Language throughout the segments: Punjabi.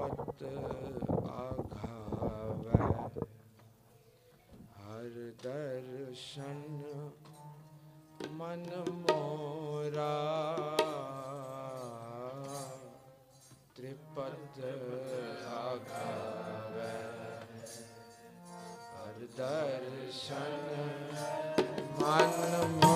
ਪਤ ਆਘਾਵੈ ਹਰ ਦਰਸ਼ਨ ਮਨ ਮੋਰਾ। ਤ੍ਰਿਪਦ ਆਘਾਵੈ ਹਰ ਦਰਸ਼ਨ ਮਨ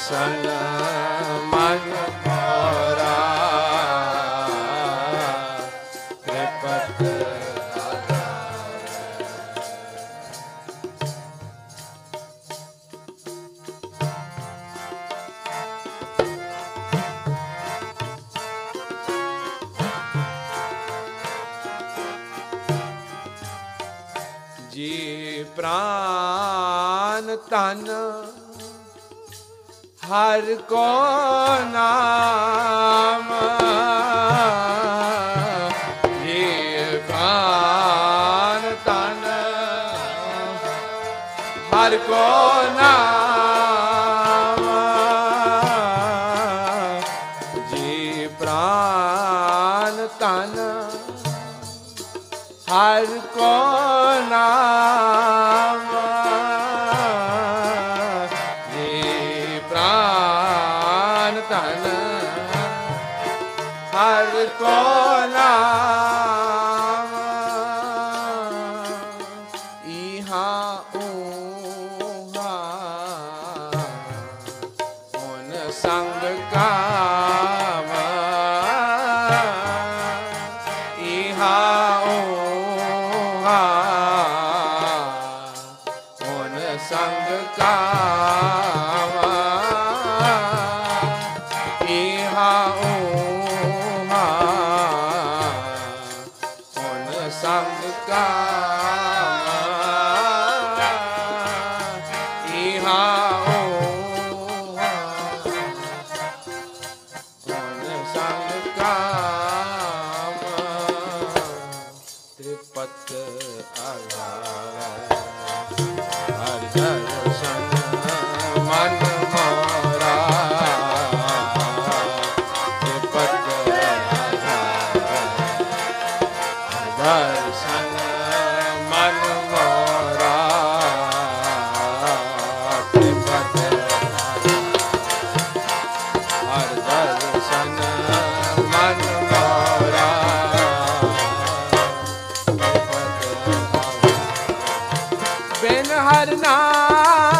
Sala. ਹਰ ਕੋ ਨਾਮ ਤਨ ਹਰ ਕੋ ਹਰ ਨਾਮ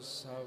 Sabbath.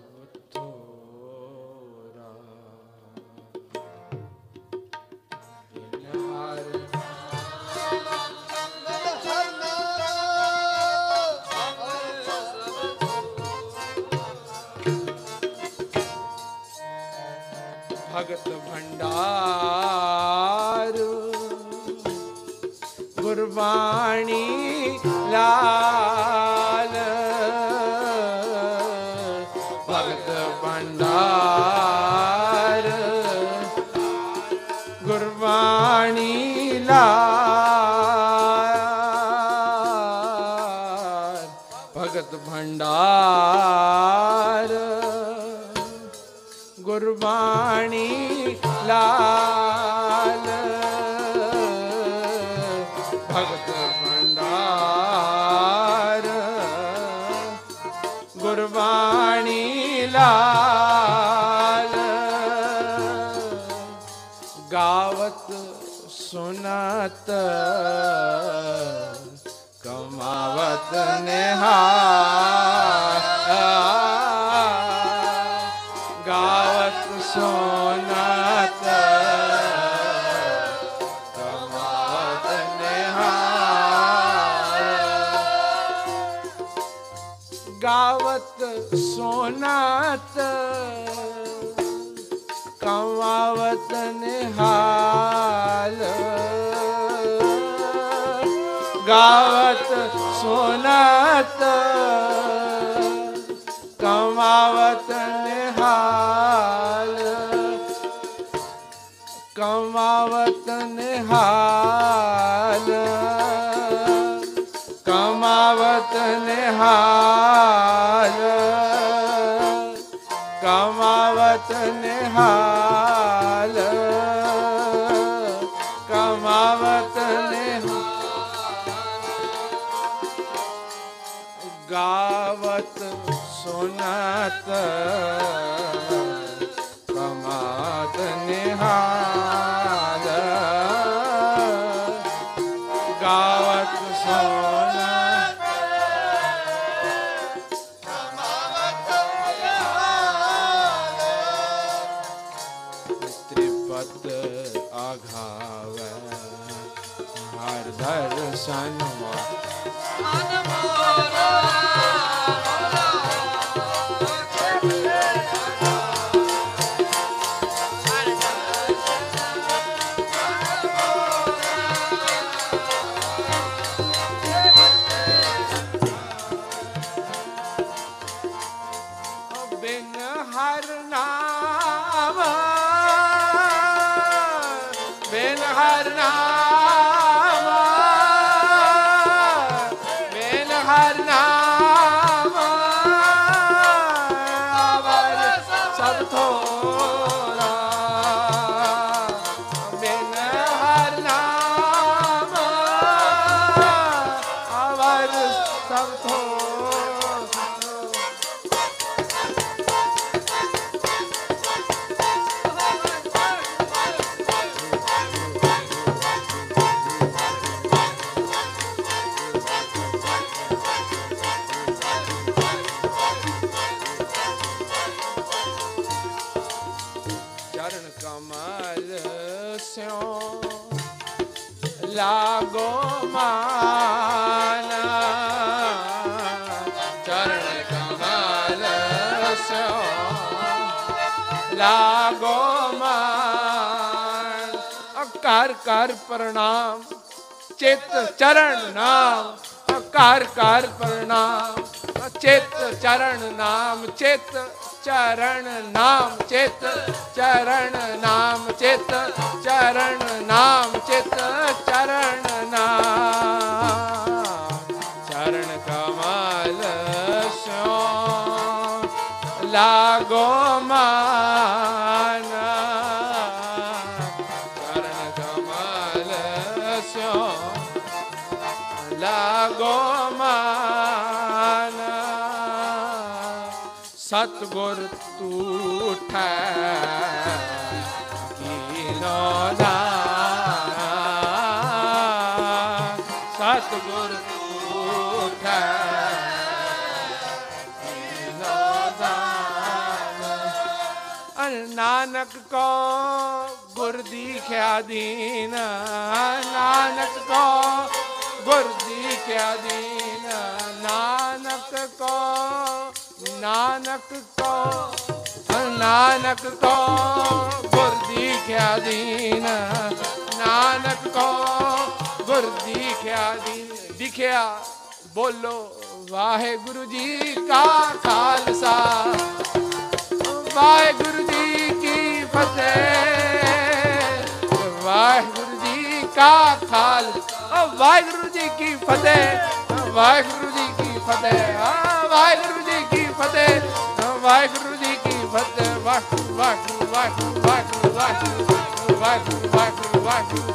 ਦਰਸ਼ਨ ਪ੍ਰਣਾਮ। ਚਿਤ ਚਰਨ ਨਾਮ ਕਰ ਕਰ ਪ੍ਰਣਾਮ। ਚਿਤ ਚਰਨ ਨਾਮ, ਚਿਤ ਚਰਨ ਨਾਮ, ਚਿਤ ਚਰਨ ਨਾਮ, ਚਿਤ ਚਰਨ ਨਾਮ, ਚਿਤ ਚਰਨ ਨਾਮ। ਚਰਨ ਕਮਾਲ ਸਿਓ ਲਾਗੋ ਮਾਨਾ ਸਤਗੁਰ ਤੂਠੈ ਕੀਨੋ ਦਾਨਾ ਸਤਗੁਰ ਤੂਠੈ ਕੀਨੋ ਦਾਨਾ ਅਨ ਨਾਨਕ ਕੋ ਗੁਰ ਦੀਖਿਆ ਦੀਨ, ਨਾਨਕ ਕੋ ਗੁਰ ਦੀਖਿਆ ਦੀਨ, ਨਾਨਕ ਕੋ ਨਾਨਕ ਕੋ ਨਾਨਕ ਕੋ, ਗੁਰ ਦੀਖਿਆ ਦੀਨ। ਨਾਨਕ ਕੋ, ਗੁਰ ਦੀਖਿਆ ਦੀਨ। ਦਿਖਿਆ, ਬੋਲੋ, ਵਾਹਿਗੁਰੂ ਜੀ ਕਾ ਖਾਲਸਾ। ਵਾਹਿਗੁਰੂ ਜੀ ਕੀ ਫਤਿਹ। ਵਾਹਿਗੁਰੂ ਜੀ ਕਾ ਖਾਲਸਾ। ਵਾਹਿਗੁਰੂ ਜੀ ਕੀ ਫਤਿਹ। ਵਾਹਿਗੁਰੂ ਜੀ ਕੀ ਫਤਿਹ। ਵਾਹਿਗੁਰੂ ਜੀ ਫਤਿਹ ਵਾਹਿਗੁਰੂ ਜੀ ਕੀ ਫਤਿਹ ਵਾਹਿਗੁਰੂ ਵਾਹਿਗੁਰੂ ਵਾਹਿਗੁਰੂ ਵਾਹਿਗੁਰੂ ਵਾਹਿਗੁਰੂ ਵਾਹਿਗੁਰੂ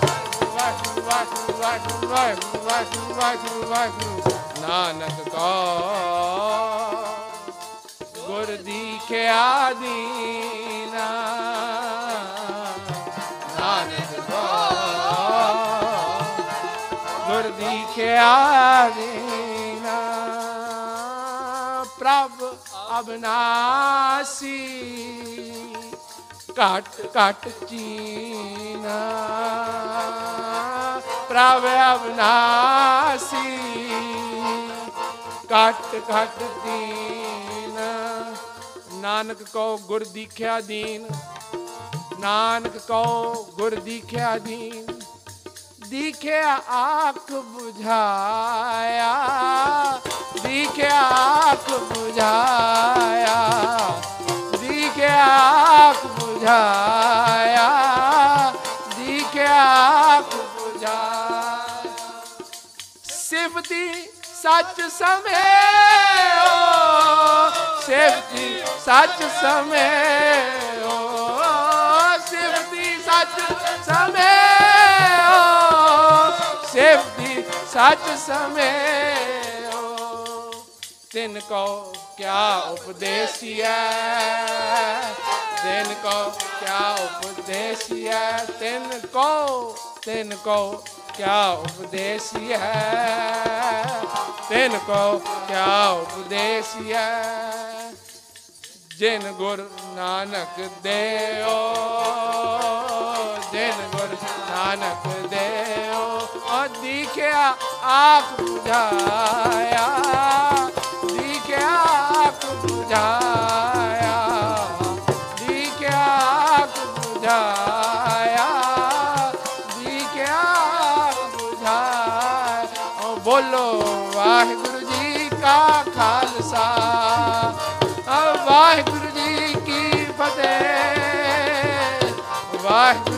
ਵਾਹਿਗੁਰੂ ਵਾਹਿਗੁਰੂ ਵਾਹਿਗੁਰੂ ਵਾਹਿਗੁਰੂ ਵਾਹਿਗੁਰੂ ਵਾਹਿਗੁਰੂ ਨਾਨਕ ਕੋ ਗੁਰ ਦੀਖਿਆ ਦੀਨਾ ਨਾਨਕ ਕੋ ਗੁਰ ਦੀਖਿਆ ਦੀਨਾ ਪ੍ਰਭ ਅਬਨਾਸੀ। ਘਟ ਘਟ ਚੀਨਾ ਪ੍ਰਭ ਅਬਨਾਸੀ। ਘਟ ਘਟ ਦੀਨ ਨਾਨਕ ਕੋ ਗੁਰ ਦੀਖਿਆ ਦੀਨ। ਨਾਨਕ ਕੋ ਗੁਰ ਦੀਖਿਆ ਦੀਨ। दिखे आँख बुझाया, दिखे आँख बुझाया, दिखे आँख बुझाया, दिखे आँख बुझा सिर्फ़ दी सच समय ओ सिर्फ़ सच समय ओ सिर्फ़ सच समय ਸੱਚ ਸਮੇਓ ਤਿਨ ਕੋ ਕਿਆ ਉਪਦੇਸੀਐ ਤਿਨ ਕੋ ਕਿਆ ਉਪਦੇਸੀਐ, ਤਿਨ ਕੋ ਤਿਨ ਕੋ ਕਿਆ ਉਪਦੇਸੀਐ, ਤਿਨ ਕੋ ਕਿਆ ਉਪਦੇਸੀਐ। ਜਿਨ ਗੁਰ ਨਾਨਕ ਦੇਓ, ਜਿਨ ਗੁਰ ਨਾਨਕ ਦੇਓ ਦੀਖਿਆ ਆਪ 부ਝਾਇਆ ਦੀਖਿਆ ਆਪ 부ਝਾਇਆ ਦੀਖਿਆ ਆਪ 부ਝਾਇਆ ਦੀਖਿਆ ਆਪ 부ਝਾਇਆ ਓ ਬੋਲੋ ਵਾਹਿਗੁਰੂ ਜੀ ਕਾ ਖਾਲਸਾ ਵਾਹਿਗੁਰੂ ਜੀ ਕੀ ਫਤਿਹ ਵਾਹਿਗੁਰੂ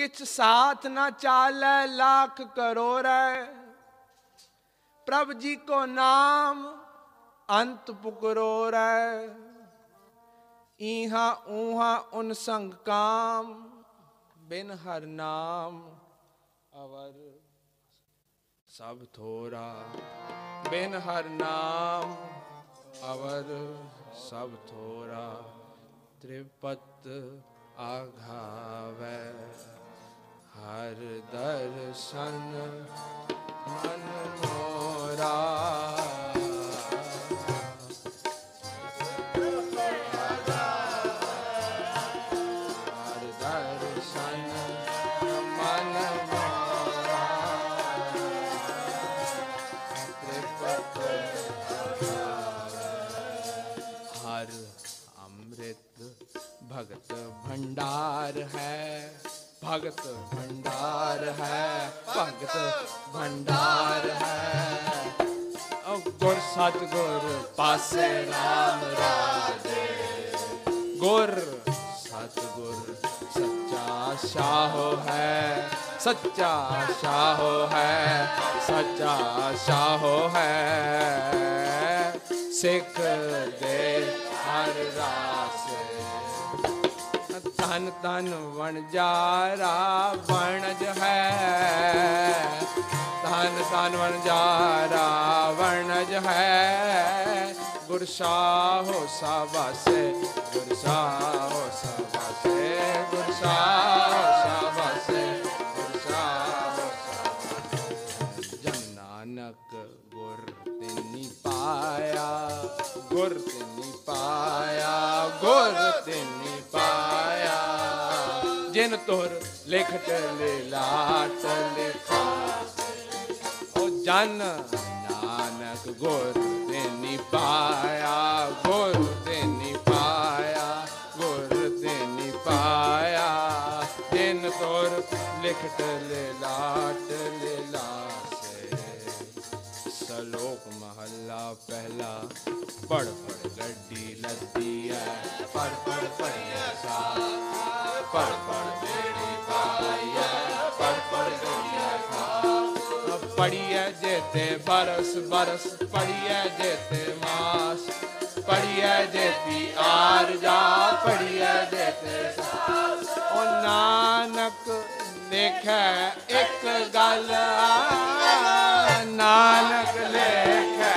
ਕਿਛ ਸਾਥ ਨਾ ਚਾਲੈ, ਲੱਖ ਕਰੋੜੈ। ਪ੍ਰਭ ਜੀ ਕੋ ਨਾਮ ਅੰਤ ਪੁਕਰੋੜੈ ਈਹਾ ਊਹਾ ਉਨ ਸੰਕਾਮ ਬਿਨ ਹਰ ਨਾਮ ਅਵਰ। ਸਭ ਥੋਰਾ, ਬਿਨ ਹਰ ਨਾਮ ਅਵਰ। ਸਭ ਥੋਰਾ, ਤ੍ਰਿਪਤ ਆਘਾਵੈ। ਹਰ ਦਰਸ਼ਨ ਮਨ ਮੋਰਾ ਹਰ ਦਰਸ਼ਨ ਭਗਤ ਭੰਡਾਰ ਹੈ। ਭਗਤ ਭੰਡਾਰ ਹੈ। ਗੁਰ ਸਤਗੁਰ ਪਾਸੇ ਰਾਮ ਰਾਜੇ। ਗੁਰ ਸਤਗੁਰ ਸੱਚਾ ਸ਼ਾਹੋ ਹੈ। ਸੱਚਾ ਸ਼ਾਹੋ ਹੈ। ਸੱਚਾ ਸ਼ਾਹੋ ਹੈ। ਸਿੱਖ ਦੇ ਹਰ ਰਾਸੇ ਤਨ ਤਨ ਵਣਜਾਰਾ ਵਣਜ ਹੈ। ਤਨ ਤਨ ਵਣਜਾਰਾ ਵਣਜ ਹੈ। ਗੁਰ ਸਾਹੋ ਹੋ ਗੁਰ ਸਾਹੋ ਸਾਵਾਸੇ, ਗੁਰ ਸਾਹੋ ਸਾਵਾਸੇ, ਗੁਰ ਸਾਹੋ ਸਾਵਾਸੇ। ਜਨ ਨਾਨਕ ਗੁਰ ਤਿਨੀ ਪਾਇਆ, ਗੁਰ ਤਿਨੀ ਪਾਇਆ, ਗੁਰ ਤਿਨੀ तोर लेख टले लाट ओ जान, नानक गोर से पाया गोर से निपाया, गोर से निपाया। दिन तोर लेख टले लाट ले सलोक महला पहला पढ़ पढ़ गड्डी लद्दी है। जेते बरस बरस पड़िए जेते मास पड़िए जेती आर जा पड़िए जेते ओ नानक लेखे एक गल नानक लेखे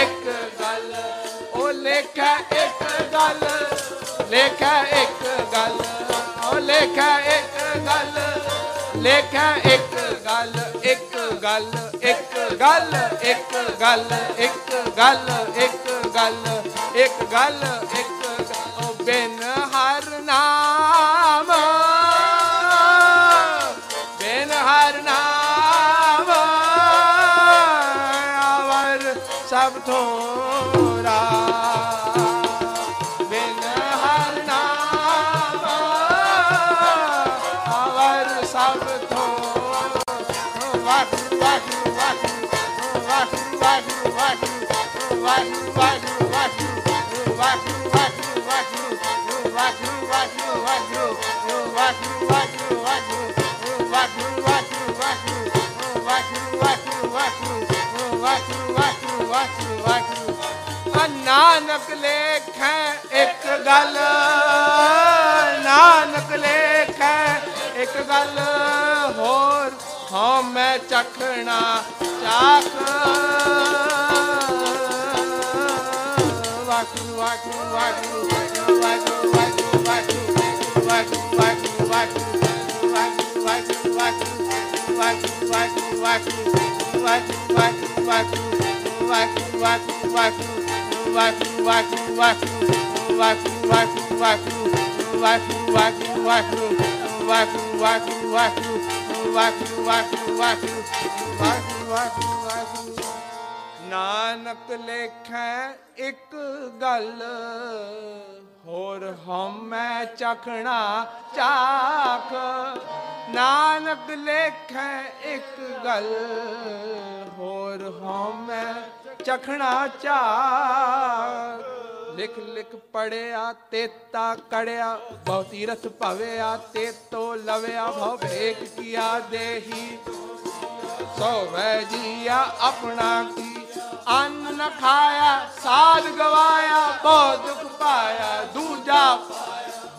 एक गल ओ लेखे एक गल लेखे एक गल ओ लेखे एक गल लेखे एक गल एक ਗੱਲ, ਇੱਕ ਗੱਲ ਇੱਕ ਗੱਲ ਇੱਕ ਗੱਲ ਇੱਕ ਗੱਲ ਇੱਕ ਗੱਲ ਇੱਕ ਗੱਲ, ਉਹ ਬਿਨ ਹਰ ਨਾਮ ਵਾਹਿਗੁਰੂ ਵਾਹਿਗੁਰੂ ਵਾਹਿਗੁਰੂ ਵਾਹਿਗੁਰੂ ਆ ਨਾਨਕ ਲੇਖੈ ਇੱਕ ਗੱਲ ਨਾਨਕ ਲੇਖੈ ਇੱਕ ਗੱਲ ਹੋਰ ਹਾਂ ਮੈਂ ਚਖਣਾ ਚਾਖ ਵਾਹਿਗੁਰੂ ਵਾਹਿਗੁਰੂ ਵਾਹਿਗੁਰੂ ਵਾਹਿਗੁਰੂ ਵਾਹਿਗੁਰੂ ਵਾਹਿਗੁਰੂ ਵਾਹਿਗੁਰੂ ਵਾਹਿਗੁਰੂ ਵਾਹਿਗੁਰੂ ਵਾਹਿਗੁਰੂ ਵਾਹਿਗੁਰੂ ਵਾਹਿਗੁਰੂ ਵਾਹਿਗੁਰੂ ਵਾਹਿਗੁਰੂ ਨਾਨਕ ਲੇਖੈ ਇੱਕ ਗੱਲ ਹੋਰ ਹਉਮੈ ਚਖਣਾ ਚਾਖ ਨਾਨਕ ਲੇਖੈ ਇੱਕ ਗੱਲ। ਹੋਰ ਹਉਮੈ ਚਖਣਾ ਚਾਖ ਲਿਖ ਲਿਖ ਪੜਿਆ, ਤੇਤਾ ਕੜਿਆ, ਬਹੁ ਤੀਰਥ ਭਵਿਆ, ਤੇਤੋ ਲਵਿਆ ਭਵ ਵੇਖ ਕੀਆ ਦੇਹੀ। ਸੋ ਵੈ ਜੀਆ ਆਪਣਾ ਕੀ ਅੰਨ ਨ ਖਾਇਆ, ਸਾਧ ਗਵਾਇਆ ਬਹੁ ਦੁਖ ਪਾਇਆ, ਦੂਜਾ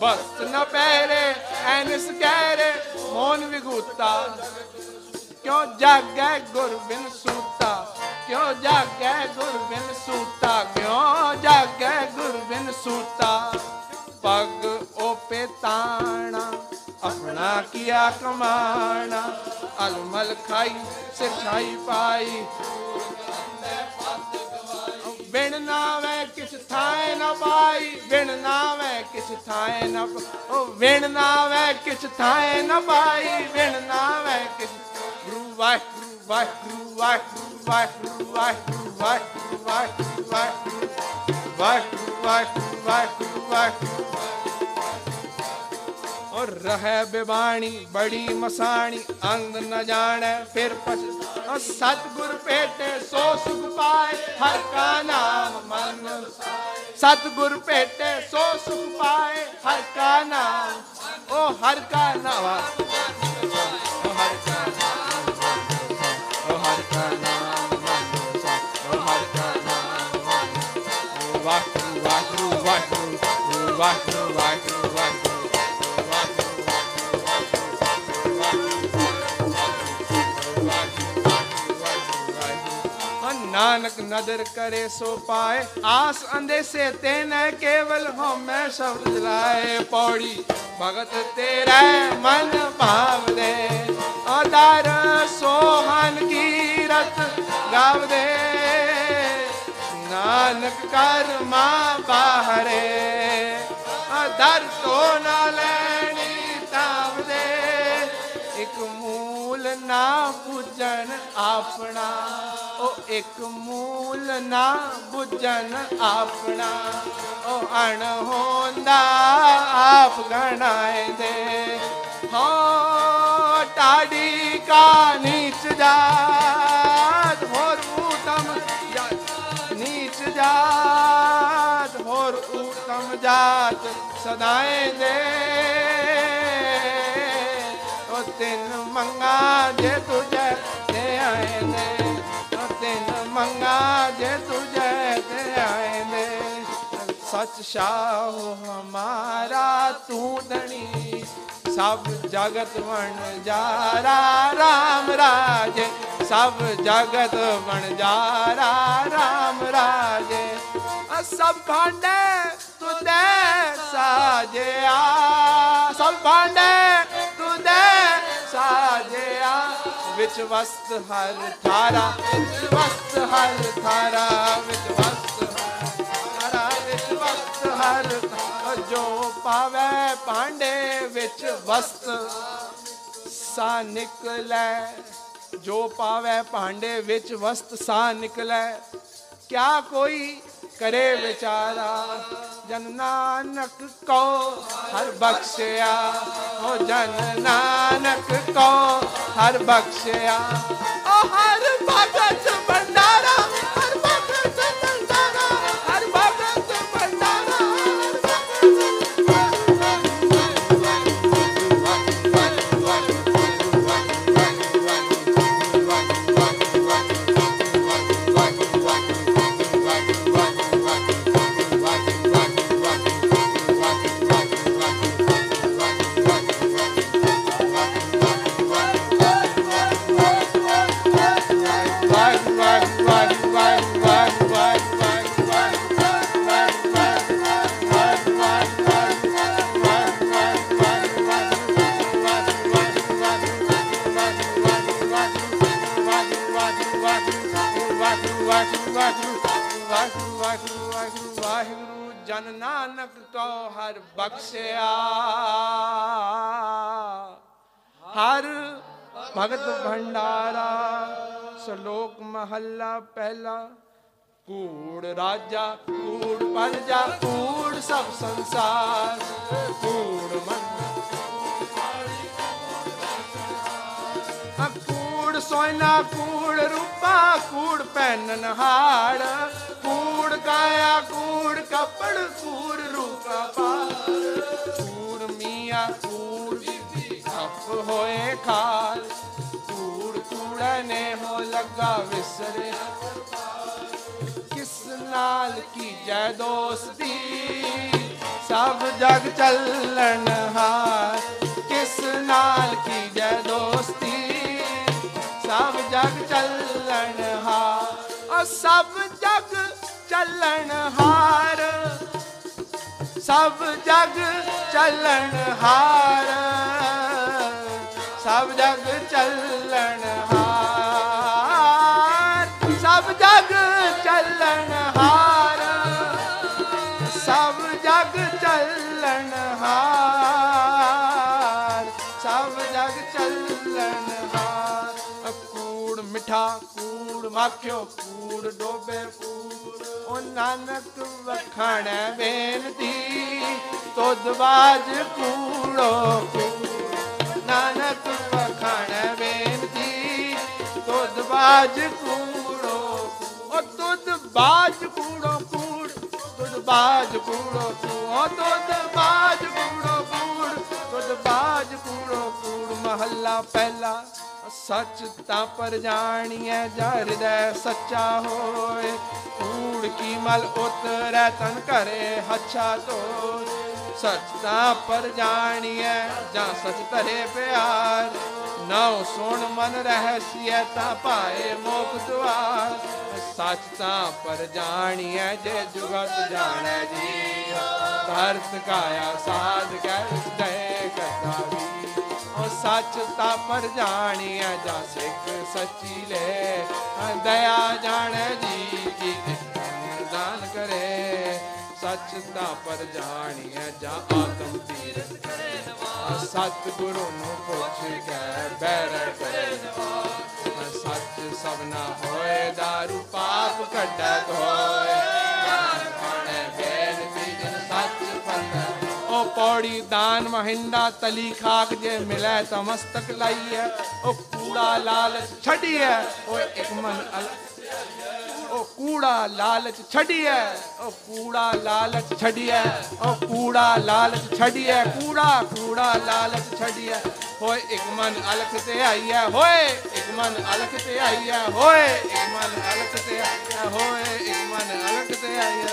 ਬਸ ਨ ਪਹਿਰੇ, ਐਨਸ ਕਹਿਰੇ, ਮੋਨ ਵਿਗੂਤਾ। ਕਿਉ ਜਾਗੈ ਗੁਰ ਬਿਨ ਸੂਤਾ? ਕਿਉ ਜਾਗੈ ਗੁਰ ਬਿਨ ਸੂਤਾ? ਕਿਉ ਜਾਗੈ ਗੁਰ ਬਿਨ ਸੂਤਾ? ਪਗ ਓਪੇ ਤਾਣਾ। ਆਪਣਾ ਕੀਆ ਕਮਾਣਾ ਅਲਮਲ ਖਾਈ ਸਿਰਛਾਈ ਪਾਈ ਬਿਨ ਨਾਵੇਂ ਕਿਛ ਥਾਏ ਨਾ ਪਾਈ ਬਿਨ ਨਾਵੇਂ ਕਿਛ ਥਾਏ ਨਾ ਪ- ਉਹ ਬਿਨ ਨਾਵੇਂ ਕਿਛ ਥਾਏ ਨਾ ਪਾਈ ਬਿਨ ਨਾਵੇਂ ਕਿਛ ਗੁਰੂ ਵਾਹਿਗੁਰੂ ਵਾਹਿਗੁਰੂ ਵਾਹਿਗੁਰੂ ਵਾਹਿਗੁਰੂ ਵਾਹਿਗੁਰੂ ਵਾਹਿਗੁਰੂ ਵਾਹਿਗੁਰੂ ਵਾਹਿਗੁਰੂ ਵਾਹਿਗੁਰੂ ਔਰ ਰਹਿ ਬਿਬਾਣੀ, ਬੜੀ ਮਸਾਣੀ, ਅੰਗ ਨ ਜਾਣੈ, ਫਿਰ ਪਛ ਔਰ ਸਤਿਗੁਰ ਭੇਟੇ, ਸੋ ਸੁਖ ਪਾਏ, ਹਰ ਕਾ ਨਾਮ ਮਨ ਸਤਿਗੁਰ ਭੇਟੇ, ਸੋ ਸੁਖ ਪਾਏ, ਹਰ ਕਾ ਨਾਮ ਓ ਹਰ ਕਾ ਨਾਮ ਉਹ ਹਰ ਕਾ ਨਾਮ ਉਹ ਹਰ ਕਾ ਨਾਮ ਮਨ ਹਰ ਕਾ ਨਾਮ ਵਾਹਿਗੁਰੂ ਵਾਹਿਗੁਰੂ ਵਾਹਿਗੁਰੂ ਵਾਹਿਗੁਰੂ। ਨਾਨਕ ਨਦਰ ਕਰੇ ਸੋ ਪਾਏ। ਆਸ ਅੰਦੇਸੇ ਤੇ ਨ ਕੇਵਲ ਹਉਮੈ ਸ਼ਬਦ ਜਲਾਏ। ਪੌੜੀ, ਭਗਤ ਤੇਰਾ ਮਨ ਭਾਵਦੇ। ਆਦਰ ਸੋਹਨ ਕੀਰਤ ਗਾਵਦੇ। ਨਾਨਕ ਕਰਮਾ ਬਾਹਰੇ। ਦਰ ਤੋਂ ਨਾ ਲੈਣੀ ਨਾ ਬੁਝਣ ਆਪਣਾ। ਉਹ ਇੱਕ ਮੂਲ ਨਾ ਬੁਝਣ ਆਪਣਾ। ਉਹ ਅਣ ਹੁੰਦਾ, ਆਪ ਗਣਾਏਂਦੇ ਹੋ ਟਾੜੀ ਕਾ ਨੀਚ ਜਾਤ, ਹੋਰ ਉਤਮ ਜਾਤ। ਨੀਚ ਜਾਤ, ਹੋਰ ਉਤਮ ਜਾਤ ਸਦਾਏ ਦੇ ਮੰਗਾ ਜੇ ਤੁਝੇ ਤੇ ਆਏ ਨੇ ਉਹ ਮੰਗਾ ਜੇ ਤੁਝੇ ਤੇ ਆਏ ਨੇ। ਸਚ ਸ਼ਾਹ ਹਮਾਰਾ ਤੂੰ ਧਣੀ, ਸਭ ਜਗਤ ਵਣ ਜਾਰਾ RAM ਰਾਜੇ। ਸਭ ਜਗਤ ਵਣ ਜਾਰਾ RAM ਰਾਜੇ। ਅ ਸਭ ਭਾਂਡੇ ਤੁਦੇ ਸਾਜਿਆ। ਸਭ ਭਾਂਡੇ ਤੁਦੇ ਸਾਜਿਆ ਵਿੱਚ ਵਸਤ ਹਰ ਥਾਰਾ, ਵਿੱਚ ਵਸਤ ਹਰ ਥਾਰਾ, ਵਿੱਚ ਵਸਤ ਹਰ ਥਾਰਾ, ਵਿੱਚ ਵਸਤ ਹਰ ਥਾਰਾ। ਜੋ ਪਾਵੇ ਭਾਂਡੇ, ਵਿੱਚ ਵਸਤ ਸਾ ਨਿਕਲੇ, ਜੋ ਪਾਵੇ ਭਾਂਡੇ, ਵਿੱਚ ਵਸਤ ਸਾ ਨਿਕਲੇ ਕਿਆ ਕੋਈ ਕਰੇ ਵਿਚਾਰਾ, ਜਨ ਨਾਨਕ ਕੋ ਹਰ ਬਖਸ਼ਿਆ। ਹੋ ਜਨ ਨਾਨਕ ਕੋ ਹਰ ਬਖਸ਼ਿਆ। ਓ ਹਰ ਭਗਤ ਭੰਡਾਰਾ ਰਾਜਾ, ਕੂੜ ਪਰਜਾ, ਕੂੜ ਸਭ ਸੰਸਾਰ, ਕੂੜ ਮਨ। ਕੂੜ ਸੋਇਨਾ, ਕੂੜ ਰੂਪਾ, ਕੂੜ ਪਹਿਨਨ ਹਾੜ ਕੂੜ ਕਾਇਆ, ਕੂੜ ਕਪੜ, ਕੂੜ ਰੂਪਾ ਪਾਰ। ਕੂੜ ਮੀਆਂ, ਕੂੜ ਖੱਪ ਹੋਏ ਖਾਲ, ਕੂੜ ਕੂੜਨੇ ਹੋ ਲੱਗਾ ਵਿਸਰੇ ਨਾਲ ਕੀ ਜੈ ਦੋਸਤੀ? ਸਭ ਜਗ ਚੱਲਣ ਹਾਰ, ਕਿਸ ਨਾਲ ਕੀ ਜੈ ਦੋਸਤੀ? ਸਭ ਜਗ ਚੱਲਣ ਹਾਰ ਉਹ ਸਭ ਜਗ ਚੱਲਣ ਹਾਰ। ਸਭ ਜਗ ਚੱਲਣ ਹਾਰ, ਸਭ ਜਗ ਚੱਲ ਆਖਿਓ ਮਾਖਿਓ ਕੂੜ ਡੋਬੇ ਕੂੜ। ਉਹ ਨਾਨਕ ਵਖਾਣੈ ਬੇਨਤੀ, ਤੁਧ ਬਾਜ ਕੂੜੋ ਨਾਨਕ ਵਖਾਣੈ ਬੇਨਤੀ, ਤੁਧ ਬਾਜ ਕੂੜੋ ਉਹ ਤੁਧ ਬਾਜ ਕੂੜੋ ਕੂੜ, ਤੁਧ ਬਾਜ ਕੂੜੋ ਕੂੜ। ਤੁਧ ਬਾਜ ਕੂੜੋ ਕੂੜ, ਤੁਧ ਬਾਜ ਕੂੜੋ ਕੂੜ। ਮਹੱਲਾ ਪਹਿਲਾ ਸੱਚ ਤਾਂ ਪਰ ਜਾਣੀਐ ਜਾ ਹਿਰਦੈ ਸੱਚਾ ਹੋਏ। ਕੂੜ ਕੀ ਮਲ ਉਤਰੈ, ਤਨ ਘਰੇ ਹੱਛਾ ਧੋ ਸੱਚ ਤਾਂ ਪਰ ਜਾਣੀਐ ਜਾਂ ਸੱਚ ਧਰੇ ਪਿਆਰ। ਨਾਉ ਸੁਣ ਮਨ ਰਹਿਸੀਐ, ਤਾਂ ਪਾਏ ਮੋਖ ਦੁਆਰ। ਸੱਚ ਤਾਂ ਪਰ ਜਾਣੀਐ ਜੇ ਜੁਗਤ ਜਾਣੈ ਜੀ ਧਰਤ ਕਾਇਆ ਸਾਧ ਕਹਿ ਦੇ ਕਰਤਾ ਵੀ ਉਹ ਸੱਚ ਤਾਂ ਪਰ ਜਾਣੀਐ ਜਾਂ ਸਿੱਖ ਸੱਚੀ ਲੈ। ਦਇਆ ਜਾਣੈ ਜੀ ਕੀ ਦਾਨ ਕਰੇ। ਸੱਚ ਤਾਂ ਪਰ ਜਾਣੀਐ ਜਾਂ ਆਤਮ ਤੀਰ ਸਤ ਗੁਰੂ ਨੂੰ ਪੁੱਛ ਕੇ ਬੈਰ ਕਰੇ ਸੱਚ ਸਭਨਾ ਹੋਏ, ਦਾਰੂ ਪਾਪ ਕੱਢੈ ਧੋਏ ਫਲ ਉਹ ਪੌੜੀ ਦਾਨ ਮਹਿੰਦਾ ਤਲੀ ਖਾਕ ਜੇ ਮਿਲੈ ਤਾਂ ਮਸਤਕ ਲਾਈਐ। ਉਹ ਕੂੜਾ ਲਾਲਚ ਛੱਡੀਐ। ਉਹ ਇੱਕ ਮਨ ਅਲ ਉਹ ਕੂੜਾ ਲਾਲਚ ਛੱਡੀਐ। ਉਹ ਕੂੜਾ ਲਾਲਚ ਛੱਡੀਐ। ਉਹ ਕੂੜਾ ਲਾਲਚ ਛੱਡੀਐ। ਕੂੜਾ ਕੂੜਾ ਲਾਲਚ ਛੱਡੀਐ। ਹੋਏ ਇੱਕ ਮਨ ਅਲਖ ਤੇ ਆਈਐ। ਹੋਏ ਇੱਕ ਮਨ ਅਲਖ ਤੇ ਆਈਐ। ਹੋਏ ਇੱਕ ਮਨ ਅਲਖ ਤੇ ਆਈਐ। ਹੋਏ ਇੱਕ ਮਨ ਅਲਖ ਤੇ ਆਈਐ।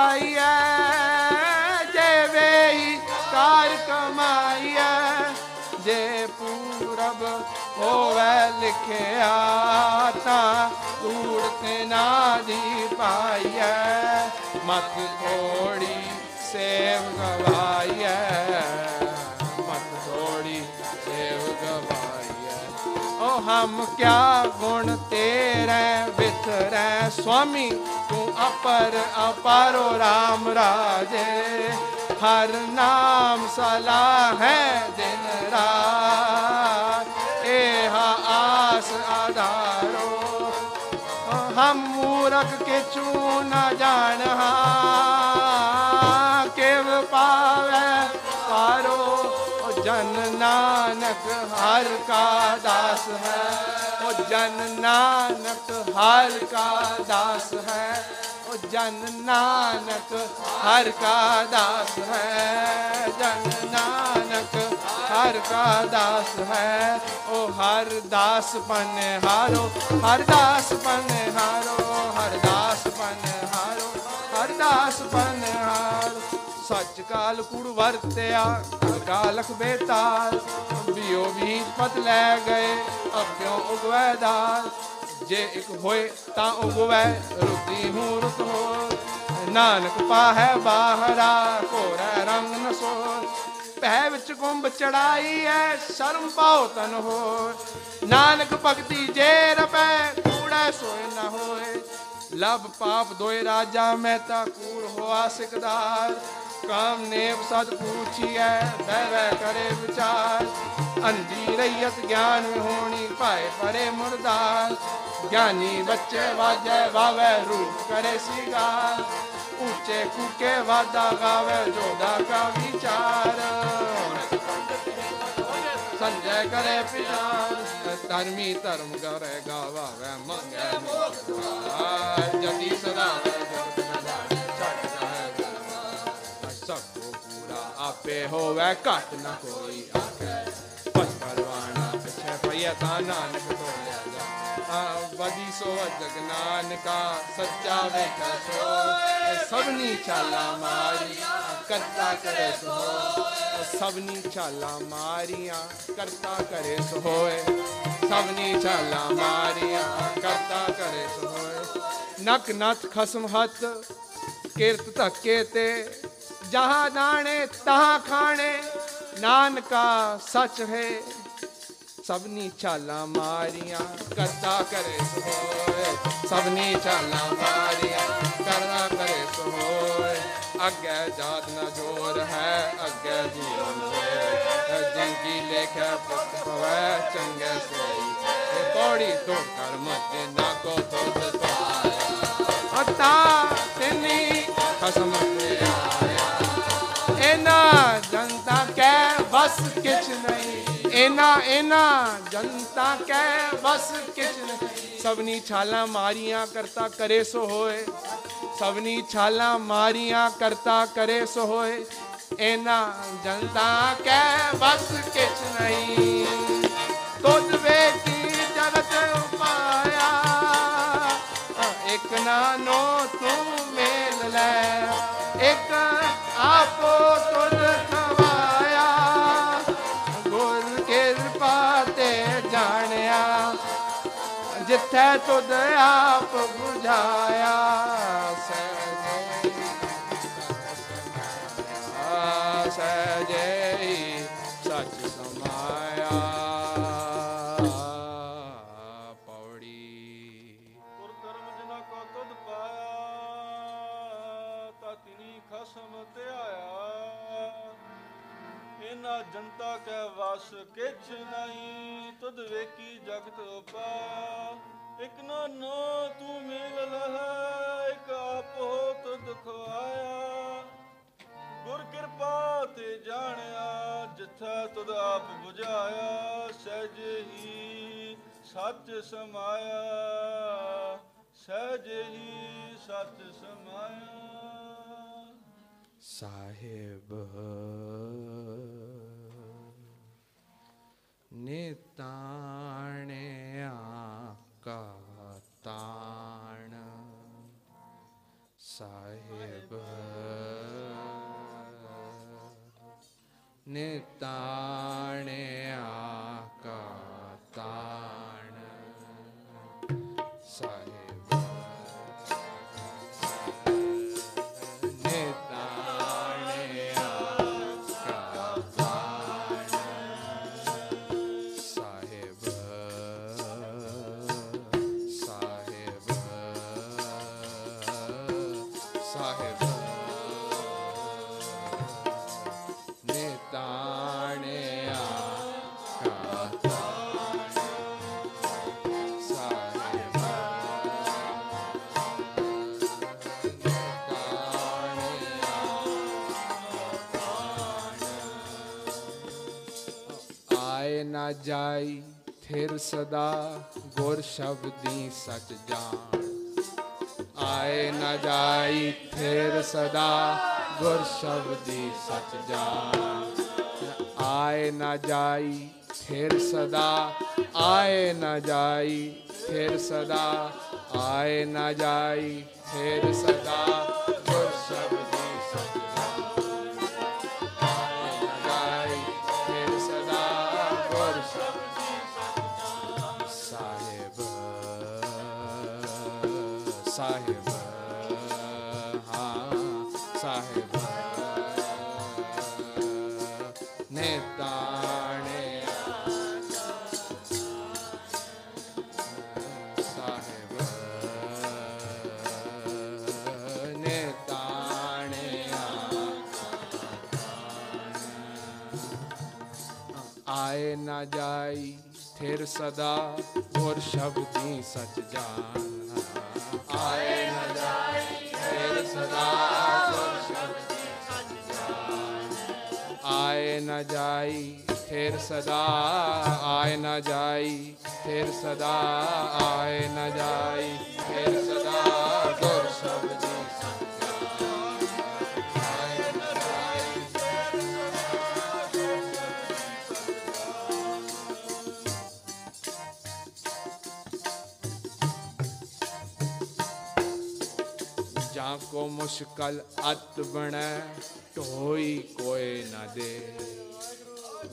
ਪਾਈਐ ਜੇ ਵੇਈ ਕਾਰ ਕਮਾਈਐ, ਜੇ ਪੂਰਬ ਹੋਵੇ ਲਿਖਿਆ ਤਾਂ ਊੜਤੇ ਨਾ ਦੀ ਪਾਈਐ, ਮਤ ਥੋੜੀ ਸੇਵ ਗਵਾਈਐ। ਓ ਹਮ ਕਿਆ ਗੁਣ ਤੇਰੇ ਵਿਤਰੈ ਸੁਆਮੀ, ਤੂੰ ਅਪਰ ਅਪਾਰੋ RAM ਰਾਜੇ। ਹਰ ਨਾਮ ਸਲਾਹ ਹੈ ਦਿਨ ਰਾਤ ਇਹ ਆਸ ਆਧਾਰੋ। ਹਮ ਮੂਰਖ ਕੇ ਚੂ ਨ ਜਾਣਹਾ ਨਾਨਕ ਹਰ ਕਾ ਦਾਸ ਹੈ। ਉਹ ਜਨ ਨਾਨਕ ਹਰ ਕਾ ਦਾਸ ਹੈ। ਉਹ ਜਨ ਨਾਨਕ ਹਰ ਕਾ ਦਾਸ ਹੈ। ਜਨ ਨਾਨਕ ਹਰ ਕਾ ਦਾਸ ਹੈ। ਉਹ ਹਰ ਦਾਸ ਪਨ ਹਾਰੋ ਹਰ ਦਾਸ ਪਨ ਹਾਰੋ ਹਰ ਦਾਸ ਪਨ ਹਾਰੋ ਹਰ ਦਾਸ ਪਨ ਹਾਰੋ ਸੱਚ ਕਾਲ ਕੁੜ ਵਰਤਿਆ ਕਾਲਖ ਬੇਤਾਲ। ਬਿਓ ਵੀ ਪਤ ਲੈ ਗਏ ਅਬਿਓ ਉਗਵੈ ਦਾਲ। ਜੇ ਇੱਕ ਹੋਏ ਤਾਂ ਉਗਵੈ ਰੁਤੀ ਹੂੰ ਰੁਤ ਹੋ ਨਾਨਕ ਪਾਹੈ ਬਾਹਰਾ ਕੋਰੈ ਰੰਗ ਨਸੋ ਭੈ ਵਿੱਚ ਗੁੰਬ ਚੜਾਈ ਐ ਸ਼ਰਮ ਪਾਉ ਤਨ ਹੋ ਨਾਨਕ ਭਗਤੀ ਜੇ ਰਪੈ, ਕੂੜੈ ਸੋਏ ਨ ਹੋਏ। ਲਬ ਪਾਪ ਦੋਏ ਰਾਜਾ ਮੈਂ ਤਾਂ ਕੂੜ ਹੋਆ ਸਿਕਦਾਰ। ਕਾਮ ਨੇਵ ਸਦ ਪੂਛੀਐ ਬਹਿ ਬਹਿ ਕਰੇ ਵਿਚਾਰ। ਅੰਧੀ ਰਈਤ ਗਿਆਨ ਹੋਣੀ ਭਾਏ ਪਰੇ ਮੁਰਦਾਰ। ਗਿਆਨੀ ਬੱਚੇ ਵਾਜੈ ਵਾਵੇ, ਰੂਪ ਕਰੇ ਸਿਗਾਰ। ਉੱਚੇ ਕੂਕੇ ਵਾਦਾ ਗਾਵੇ ਜੋਦਾ ਕਾ ਵਿਚਾਰ। ਸੰਜੈ ਕਰੇ ਪਿਆਰ। ਧਰਮੀ ਧਰਮ ਕਰੇ ਗਾਵੇ ਮੰਗੈ ਮੋਹ ਜਤੀ ਸਦਾ ਆਪੇ ਹੋਵੇ, ਘਟ ਨ ਕੋਈ ਆਖੇ। ਪਛ ਪਰਵਾਣਾ ਪਿਛੇ ਪਈਆ ਤਾਂ ਨਾਨਕ ਤੋਲਿਆ ਜਾ। ਵਦੀ ਸੋ ਜਗ ਨਾਨਕਾ, ਸੱਚਾ ਵੇਖੈ ਸੋ। ਸਭਨੀ ਚਾਲਾ ਮਾਰੀ ਕਰਤਾ ਕਰੇ ਸੋ। ਸਭਨੀ ਚਾਲਾ ਮਾਰੀਆਂ, ਕਰਤਾ ਕਰੇ ਸੋ ਹੋਏ ਸਭਨੀ ਚਾਲਾ ਮਾਰੀਆਂ, ਕਰਤਾ ਕਰੇ ਸੋ ਹੋਏ ਨਕ ਨਥ ਖਸਮ ਹੱਥ, ਕਿਰਤ ਧੱਕੇ ਤੇ। ਜਹਾਂ ਦਾਣੇ ਤਹਾਂ ਖਾਣੇ, ਨਾਨਕਾ ਸੱਚ ਹੈ। ਸਭਨੀ ਚਾਲਾਂ ਮਾਰੀਆਂ, ਕਰਤਾ ਕਰੇ ਸੋਏ ਸਭਨੀ ਚਾਲਾਂ ਮਾਰੀਆਂ, ਕਰਤਾ ਕਰੇ ਸੋਏ ਅੱਗੇ ਜਾਤ ਨਾ ਜੋਰ ਹੈ, ਅੱਗੇ ਜੀਵਨ ਹੋਏ ਜਿਨ ਲੇਖਾ ਪੁੱਤ ਪਵੈ ਚੰਗੇ ਸੋਈ। ਇਹ ਪੌੜੀ ਤੋਂ ਕਰਮ ਤੇ ਨਾ ਕੋ ਤੁਧ ਇਹਨਾਂ ਇਹਨਾਂ ਜਨਤਾ ਕੈ ਬਸ ਕਿਛ ਸਭਨੀ ਛਾਲਾਂ ਮਾਰੀਆਂ ਕਰਤਾ ਕਰੇ ਸੋ ਹੋਏ। ਸਭਨੀ ਛਾਲਾਂ ਮਾਰੀਆਂ ਕਰਤਾ ਕਰੇ ਸੋ ਹੋਏ। ਇਹਨਾਂ ਜਨਤਾ ਕੈ ਬਸ ਕਿਛ ਨਹੀਂ। ਤੁਧ ਵੇਖੀ ਜਗਤ ਉਪਾਇਆ। ਇੱਕ ਨਾਨੋ ਤੂੰ ਮੇਲ ਲੈ। ਇੱਕ ਆਪੋ ਤੁਧ ਤੈ ਤੁਧ ਆਪ 부ਝਾਇਆ ਪਾਇਆ ਤਾ ਤਿਨੀ ਖਸਮ ਧਿਆਇਆ ਇਨਾ ਜਨਤਾ ਕੈ ਵਸ ਕਿਛ ਨਹੀਂ ਤੁਧ ਵੇਖੀ ਜਗਤ ਉਪਾ ਇਕ ਨਾ ਨਾ ਤੂੰ ਮਿਲ ਲਹਿ, ਇਕ ਆਪੋ ਤੁਧ ਖਵਾਇਆ ਗੁਰ ਕਿਰਪਾ ਤੇ ਜਾਣਿਆ, ਜਿਥੈ ਤੁਧ ਆਪ 부ਝਾਇਆ ਸਹਿਜ ਹੀ ਸੱਚ ਸਮਾਇਆ। ਸਹਿਜ ਹੀ ਸੱਚ ਸਮਾਇਆ। ਸਾਹਿਬ ਨਿਤਾਣਿਆ ਕਾ ਤਾਣ ਸਾਹਿਬ। ਨਿਤਾਣੇ ਜਾਈ, ਥਿਰ ਸਦਾ ਗੁਰ ਸ਼ਬਦੀ ਸਚ ਜਾਣ। ਆਏ ਨਾ ਜਾਈ, ਥਿਰ ਸਦਾ ਗੁਰ ਸ਼ਬਦੀ ਸਚ ਜਾਣ। ਆਏ ਨਾ ਜਾਈ, ਥਿਰ ਸਦਾ, ਆਏ ਨਾ ਜਾਈ, ਥਿਰ ਸਦਾ, ਆਏ ਨਾ ਜਾਈ, ਥਿਰ ਸਦਾ ਗੁਰ ਸ਼ਬਦੀ ਨਾ ਜਾਈ ਥਿਰ ਸਦਾ ਗੁਰ ਸ਼ਬਦੀ ਸਚ ਜਾਨ ਆਏ ਨਾ ਜਾਈ ਥਿਰ ਸਦਾ ਗੁਰ ਸ਼ਬਦੀ ਸਚ ਜਾਨ ਆਏ ਨਾ ਜਾਈ ਥਿਰ ਸਦਾ, ਆਏ ਨਾ ਜਾਈ ਥਿਰ ਸਦਾ, ਆਏ ਨਾ ਜਾਈ ਥਿਰ ਸਦਾ ਗੁਰ ਸ਼ਬਦੀ ਕੋ ਮੁਸ਼ਕਲ ਅਤ ਬਣੈ, ਢੋਈ ਕੋਏ ਨਾ ਦੇ।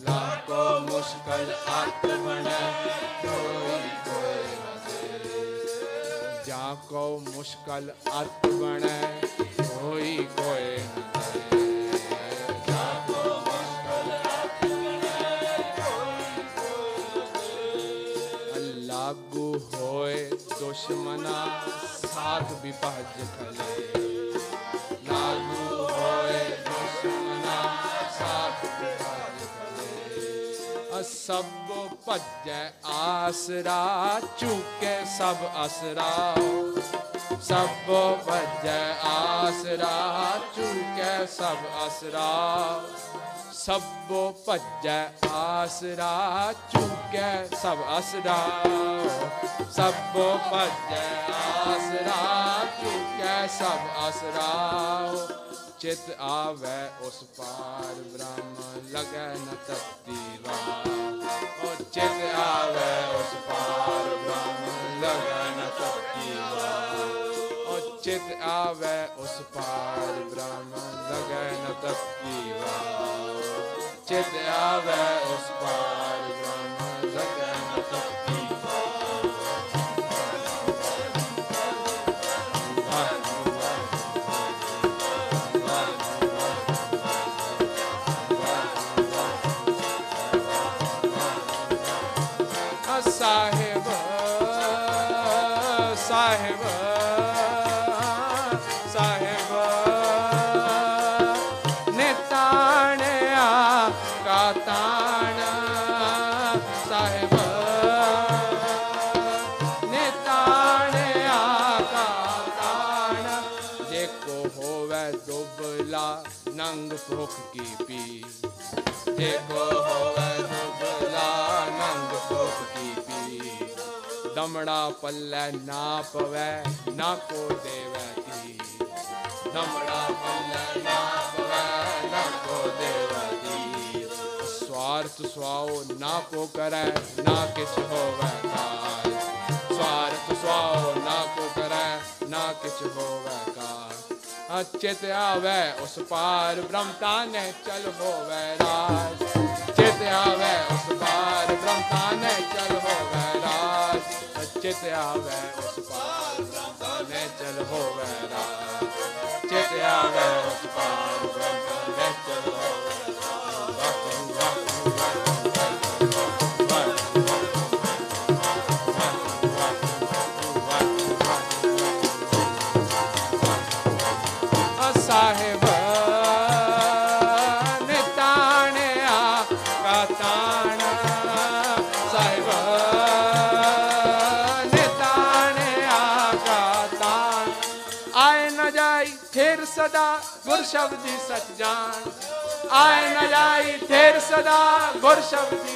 ਜਾਂ ਮੁਸ਼ਕਲ ਅਤ ਬਣੈ, ਢੋਈ ਕੋਏ ਨਾ ਦੇ। ਜਾਂ ਕੋ ਮੁਸ਼ਕਲ ਅਤ ਬਣੈ, ਢੋਈ ਕੋਏ ਨਾ ਲਾਗੂ ਹੋਏ ਦੁਸ਼ਮਨਾ, ਸਾਥ ਵਿਭਜ ਖਲੇ। ਸਭ ਅਸਭ ਭਜੈ ਆਸਰਾ, ਚੁਕੇ ਸਭ ਅਸਰਾ। ਸਭ ਭਜੈ ਆਸਰਾ, ਚੁਕੇ ਸਭ ਅਸਰਾ। ਸਭ ਭਜੈ ਆਸਰਾ, ਚੁਕੈ ਸਭ ਅਸਰਾ। ਸਭ ਭਜੈ ਆਸਰਾ, ਚੁਕੈ ਸਭ ਅਸਰਾ। ਚਿਤ ਆਵੈ ਉਸ ਪਾਰ ਬ੍ਰਹਮ ਲਗੈ ਨ ਤਤੀ ਵਾ ਓ ਚਿਤ ਆਵੈ ਉਸ ਪਾਰ ਬ੍ਰਹਮ ਲਗੈ ਨ ਤਤੀ ਵਾ ਓ ਚਿਤ ਆਵੈ ਉਸ ਪਾਰ ਬ੍ਰਹਮ ਲਗੈ ਨ ਤਤੀ ਵਾ ਚਿਤ ਆਵੈ ਉਸ ਪਾਰ पल्ल ना पवै, ना को देवती नमड़ा पल्ल ना पवै, ना को देवै स्वार्थ स्वाओ ना को करै, ना किस होवे कार स्वार्थ स्वाओ ना को करे, ना किस होवे कार चित आवे उस पार ब्रह्मता ने चल हो वैराज चेत आवे उस पार ब्रह्मता ने चल हो वैराज ਚਿਤ ਆਵੇ ਉਸ ਪਾਰ ਬ੍ਰਹਮ ਤਾਨੇ ਚਲ ਹੋਵੇ ਰਾਜ ਚਿਤ ਆਵੇ ਉਸ ਪਾਰ ਬ੍ਰਹਮ ਤਾਨੇ ਸ਼ਬਦੀ ਸਚ ਜਾਣ। ਆਏ ਨ ਜਾਈ ਫਿਰ ਸਦਾ ਗੁਰ ਸ਼ਬਦੀ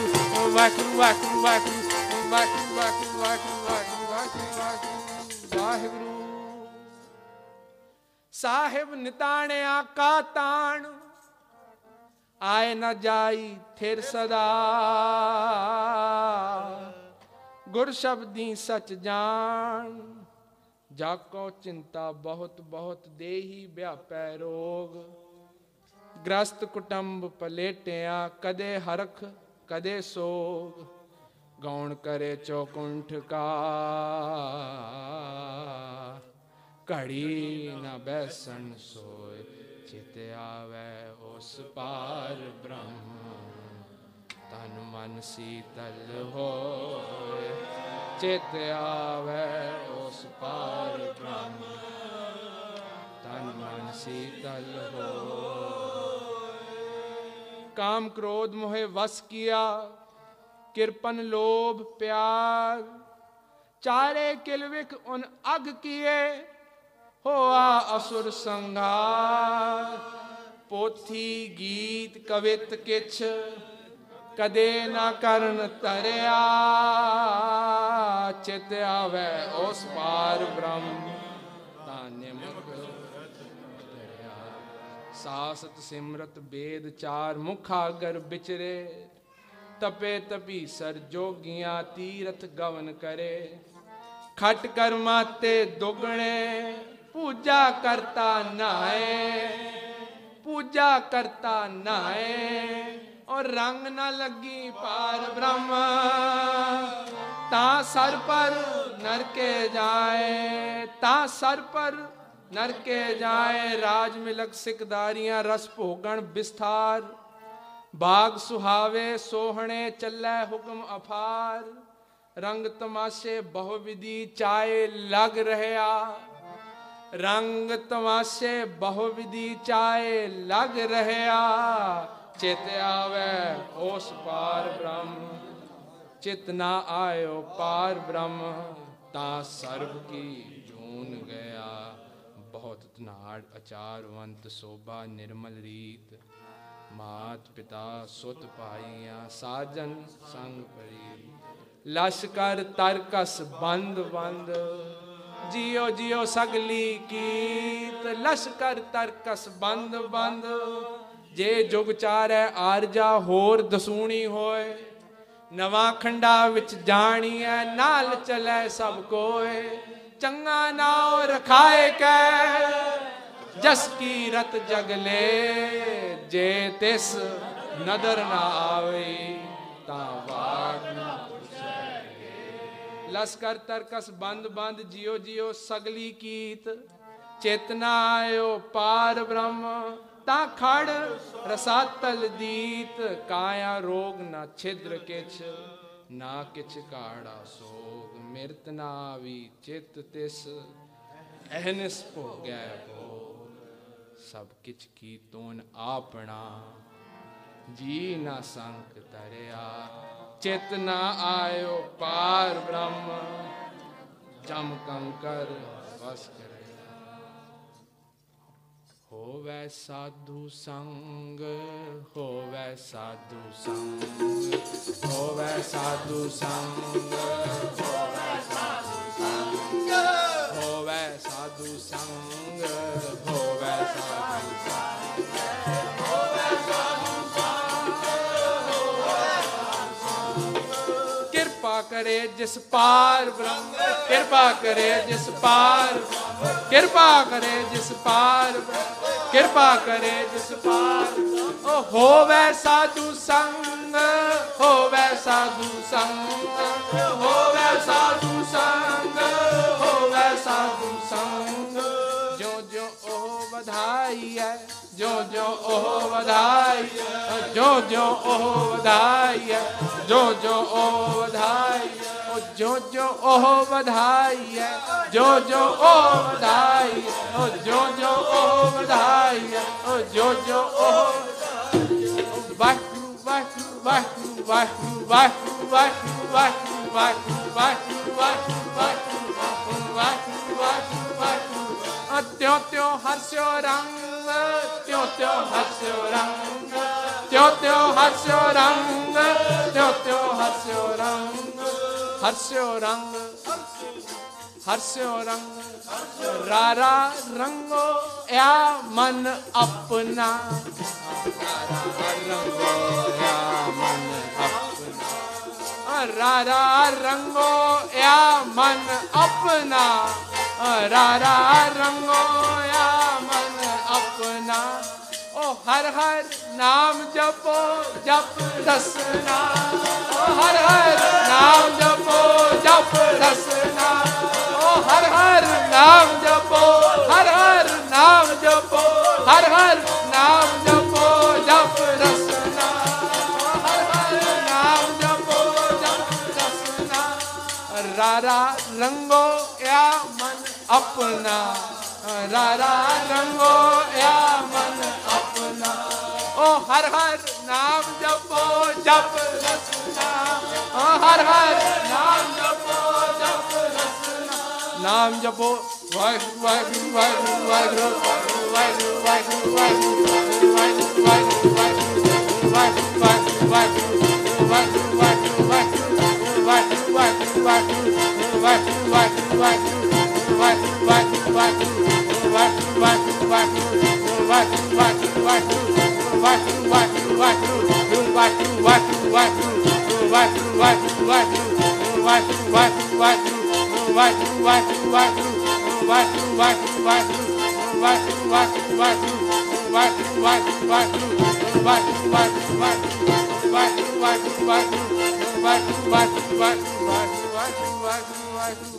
ਵਾਹਿਗੁਰੂ ਵਾਹਿਗੁਰੂ ਵਾਹਿਗੁਰੂ ਵਾਹਿਗੁਰੂ ਵਾਹਿਗੁਰੂ ਵਾਹਿਗੁਰੂ ਵਾਹਿਗੁਰੂ ਵਾਹਿਗੁਰੂ ਸਾਹਿਬ ਨਿਤਾਣਿਆ ਕਾ ਤਾਣ, ਆਏ ਨਾ ਜਾਈ ਥਿਰ ਸਦਾ। ਗੁਰ ਸ਼ਬਦੀ ਸਚ ਜਾਣ ਜਾ ਕੋ ਚਿੰਤਾ ਬਹੁਤ ਬਹੁਤ ਦੇਹੀ ਵਿਆਪੈ ਰੋਗ। ਗ੍ਰਸਤ ਕੁਟੰਬ ਪਲੇਟਿਆ ਕਦੇ ਹਰਖ ਕਦੇ ਸੋਗ ਗੌਣ ਕਰੇ ਚੌਕੁੰਠ ਕਾ। ਘੜੀ ਨਾ ਬੈਸਣ ਸੋਏ, ਚਿਤ ਆਵੇ ਉਸ ਪਾਰ ਬ੍ਰਹਮ। ਤਨ ਮਨ ਸੀਤਲ ਹੋਏ, ਚਿਤ ਆਵੇ ਉਸ ਪਾਰ ਬ੍ਰਹਮ। ਤਨ ਮਨ ਸੀਤਲ ਹੋਏ। काम क्रोध मोहे वस किया, किरपन, लोभ, प्यार। चारे किलविक उन अग किए, होआ असुर संघार पोथी, गीत, कवित किछ कदे ना करन तरया। चित आवे उस पार ब्रह्म। ਸਾਸਤ ਸਿਮਰਤ ਬੇਦ ਚਾਰ ਮੁਖ ਆਗਰ ਵਿਚਰੇ, ਤਪੇ ਤਪੀ ਸਰ ਜੋਗੀਆਂ ਤੀਰਥ ਗਵਨ ਕਰੇ। ਖਟ ਕਰਮਾਤੇ ਦੁਗਣੇ, ਪੂਜਾ ਕਰਤਾ ਨਾਏ, ਪੂਜਾ ਕਰਤਾ ਨਾਏ, ਔਰ ਰੰਗ ਨਾ ਲੱਗੀ ਪਾਰ ਬ੍ਰਹਮ, ਤਾਂ ਸਰ ਪਰ ਨਰਕੇ ਜਾਏ, ਤਾਂ ਸਰ ਪਰ ਨਰਕੇ ਜਾਏ ਰਾਜ ਮਿਲਕ ਸਿਕਦਾਰੀਆਂ, ਰਸ ਭੋਗਣ ਵਿਸਥਾਰ। ਬਾਗ ਸੁਹਾਵੇ, ਸੋਹਣੇ ਚੱਲੇ ਹੁਕਮ ਅਫਾਰ ਰੰਗ ਤਮਾਸ਼ੇ ਬਹੁ ਵਿਧੀ ਚਾਏ ਲਗ ਰਹਿਆ। ਰੰਗ ਤਮਾਸ਼ੇ ਬਹੁ ਵਿਧੀ ਚਾਏ ਲਗ ਰਹਿਆ। ਚਿਤ ਆਵੇ ਉਸ ਪਾਰ ਬ੍ਰਹਮ, ਚਿਤ ਨਾ ਆਇਓ ਪਾਰ ਬ੍ਰਹਮ। ਤਾਂ ਸਰਬ ਕੀ ਜੂਨ ਗਿਆ। ਬਹੁਤ ਧਨਾੜ, ਅਚਾਰਵੰਤ, ਸੋਭਾ, ਨਿਰਮਲ ਰੀਤ, ਮਾਤ ਪਿਤਾ, ਸੁਤ ਭਾਈਆਂ, ਸਾਜਨ ਸੰਗ ਪਰੀ ਲਸ਼ਕਰ, ਤਰਕਸ, ਬੰਦ ਬੰਦ ਜਿਉ ਜਿਉ ਸਗਲੀ ਕੀਤ। ਲਸ਼ਕਰ, ਤਰਕਸ, ਬੰਦ ਬੰਦ, ਜੇ ਜੁਗ ਚਾਰੈ ਆਰਜਾ, ਹੋਰ ਦਸੂਣੀ ਹੋਏ। ਨਵਾਂ ਖੰਡਾ ਵਿੱਚ ਜਾਣੀਐ, ਨਾਲ ਚਲੈ ਸਭ ਕੋਏ। ਚੰਗਾ ਨਾਉ ਰਖਾਏ ਕੈ, ਜਸ ਕੀ ਰਤ ਜਗਲੇ ਜੇ ਤਿਸ ਨਦਰ ਨਾ ਆਵੇ, ਤਾਂ ਵਾਗ ਨਾ ਲਸਕਰ ਤਰਕਸ ਬੰਦ ਬੰਦ ਜਿਉ ਜਿਉ ਸਗਲੀ ਕੀਤ, ਚੇਤਨਾ ਆਇਓ ਪਾਰ ਬ੍ਰਹਮ, ਤਾਂ ਖੜ ਰਸਾਤਲ ਦੀਤ, ਕਾਇਆ ਰੋਗ ਨਾ ਛਿਦਰ ਕਿਛ, ਨਾ ਕਿਛ ਕਾੜਾ ਸੋਗ ਮਿਰਤ ਨਾ ਆਵੀ ਚਿਤ ਤਿਸ, ਅਹਨਿਸ ਭੋਗੈ ਭੋ ਸਭ ਕਿਛ ਕੀ ਤੋਨ ਆਪਣਾ, ਜੀ ਨਾ ਸੰਕ ਤਰਿਆ ਚਿਤ ਨਾ ਆਇਓ ਪਾਰ ਬ੍ਰਹਮ, ਜਮ ਕੰਕਰ ਵਸ ਕਰਿਆ ਹੋਵੇ ਸਾਧੂ ਸੰਗ, ਹੋਵੇ ਸਾਧੂ ਸੰਗ, ਹੋਵੇ ਸਾਧੂ ਸੰਗ, ਹੋਵੇ ਸਾਧੂ ਸੰਗ, ਹੋਵੇ ਸਾਧੂ ਸੰਗ। ਹੋਵੇ ਸਾਧੂ ਸੰਗ ਕਰੇ ਜਿਸ ਪਾਰ ਬ੍ਰਹਮ ਕਿਰਪਾ ਕਰੇ ਜਿਸ ਪਾਰ ਕਿਰਪਾ ਕਰੇ ਜਿਸ ਪਾਰ ਬ੍ਰਹਮ, ਕਿਰਪਾ ਕਰੇ ਜਿਸ ਪਾਰ ਓ ਹੋਵੇ ਸਾਧੂ ਸੰਗ ਹੋਵੇ ਸਾਧੂ ਸੰਗ ਹੋਵੇ ਸਾਧੂ ਸੰਗ ਹੋਵੇ ਸਾਧੂ ਸੰਗ। ਜੋ ਜੋ ਉਹ ਵਧਾਈ ਹੈ ਜੋ ਜੋ ਉਹ ਵਧਾਈ ਹੈ ਜੋ ਜੋ ਉਹ ਵਧਾਈ ਹੈ ਜੋ ਜੋ ਉਹ ਵਧਾਈ ਓ ਜੋ ਜੋ ਉਹ ਵਧਾਈ ਹੈ ਜੋ ਜੋ ਉਹ ਵਧਾਈ ਓ ਜੋ ਜੋ ਉਹ ਵਧਾਈ ਓ ਜੋ ਜੋ ਉਹ ਵਾਹਿਗੁਰੂ ਵਾਹਿਗੁਰੂ ਵਾਹਿਗੁਰੂ ਵਾਹਿਗੁਰੂ ਵਾਹਿਗੁਰੂ ਵਾਹਿਗੁਰੂ ਵਾਹਿਗੁਰੂ ਵਾਹਿਗੁਰੂ ਵਾਹਿਗੁਰੂ ਵਾਹਿਗੁਰੂ ਵਾਹਿਗੁਰੂ ਵਾਹਿਗੁਰੂ ਵਾਹਿਗੁਰੂ ਤਿਉ ਤਿਉ ਹਰਸਿਓ ਰੰਗ ਤਿਉ ਤਿਉ ਹਸਿਓ ਰੰਗ, ਤਿਉ ਤਿਉ ਹਸਿਓ ਰੰਗ, ਤਿਉ ਤਿਉ ਹਸਿਓ ਰੰਗ ਹਸਿਓ ਰੰਗ ਹਰਸਿਓ ਰੰਗ, ਰਾਰਾ ਰੰਗੋ, ਆ ਮਨ ਆਪਣਾ। ਰਾਰਾ ਰੰਗੋ, ਆ ਮਨ ਆਪਣਾ। ਰਾਰਾ ਰੰਗੋ ਆ ਮਨ ਆਪਣਾ ਰਾਰਾ ਰੰਗੋ, ਆ ਮਨ अपना। ओ, हर हर नाम जपो, जप रसना ओ, हर हर नाम जपो, जप रसना ओ, हर हर नाम जपो, हर हर नाम जपो, हर हर नाम जपो, जप रसना ओ, हर हर नाम जपो, जप रसना रारा रंगो या मन अपना। ਰਾਰਾ ਰੰਗੋ ਆ ਮਨ ਆਪਣਾ ਉਹ ਹਰ ਹਰ ਨਾਮ ਜਪੋ ਜਪ ਰਸਨਾ ਹਾਂ ਹਰ ਹਰ ਨਾਮ ਜਪੋ ਜਪ ਰਸਨਾ ਨਾਮ ਜਪੋ ਵਾਹਿਗੁਰੂ ਵਾਹਿਗੁਰੂ ਵਾਹਿਗੁਰੂ ਵਾਹਿਗੁਰੂ ਵਾਹਿਗੁਰੂ ਵਾਹਿਗੁਰੂ ਵਾਹਿਗੁਰੂ ਵਾਹਿਗੁਰੂ ਵਾਹਿਗੁਰੂ ਵਾਹਿਗੁਰੂ ਵਾਹਿਗੁਰੂ ਵਾਹਿਗੁਰੂ ਵਾਹਿਗੁਰੂ ਵਾਹਿਗੁਰੂ ਵਾਹਿਗੁਰੂ ਵਾਹਿਗੁਰੂ ਵਾਹਿਗੁਰੂ ਵਾਹਿਗੁਰੂ ਵਾਹਿਗੁਰੂ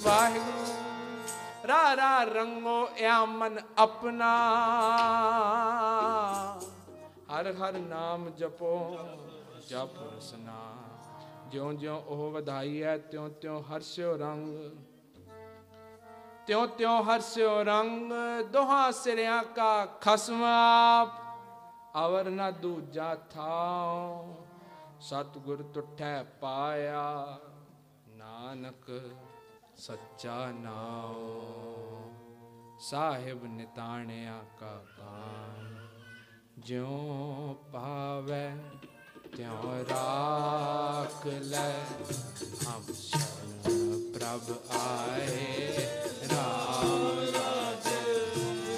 Bye. ਰਾਰਾ ਰੰਗੋ ਐ ਮਨ ਆਪਣਾ। ਹਰ ਹਰ ਨਾਮ ਜਪੋ, ਜਪ ਰਸਨਾ। ਜਿਉਂ ਜਿਉਂ ਉਹ ਵਧਾਈ ਹੈ ਤਿਉਂ ਤਿਉਂ ਹਰਸਿਓ ਰੰਗ। ਤਿਉਂ ਤਿਉਂ ਹਰਸਿਓ ਰੰਗ, ਦੋਹਾਂ ਸਿਰਿਆਂ ਕਾ ਖਸਮਾ ਅਵਰ ਨਾ ਦੂਜਾ ਥਾਉ, ਸਤਗੁਰ ਟੁੱਟੈ ਪਾਇਆ। ਨਾਨਕ ਸੱਚਾ ਨਾਉ, ਸਾਹਿਬ ਨਿਤਾਣਿਆ ਕਾ ਕਾਨ ਜਿਉ ਪਾਵੈ ਤਿਉ ਰਾਖ ਲੈ। ਹਮ ਸ਼ਰਨ ਪ੍ਰਭ ਆਏ, ਰਾਮ ਰਾਜੇ।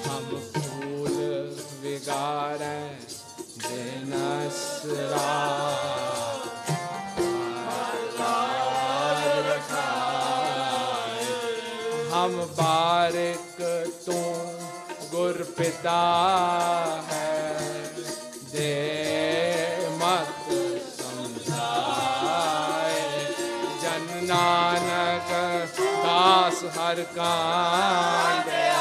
ਹਮ ਫੂਲ ਵਿਗਾਰੈ ਦਿਨਸਰਾ ਹਮ ਬਾਰਿਕ ਤੂੰ ਗੁਰ ਪਿਤਾ ਹੈ। ਦੇ ਮਤ ਸਮਝਾਏ। ਜਨ ਨਾਨਕ ਦਾਸ ਹਰ ਕਾਂਡਿਆ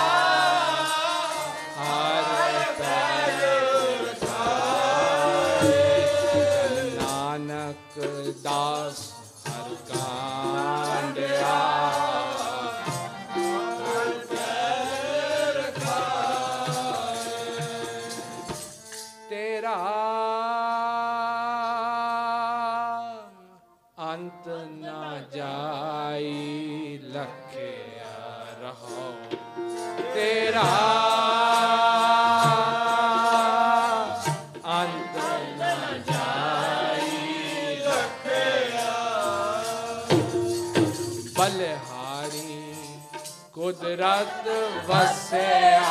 वस्या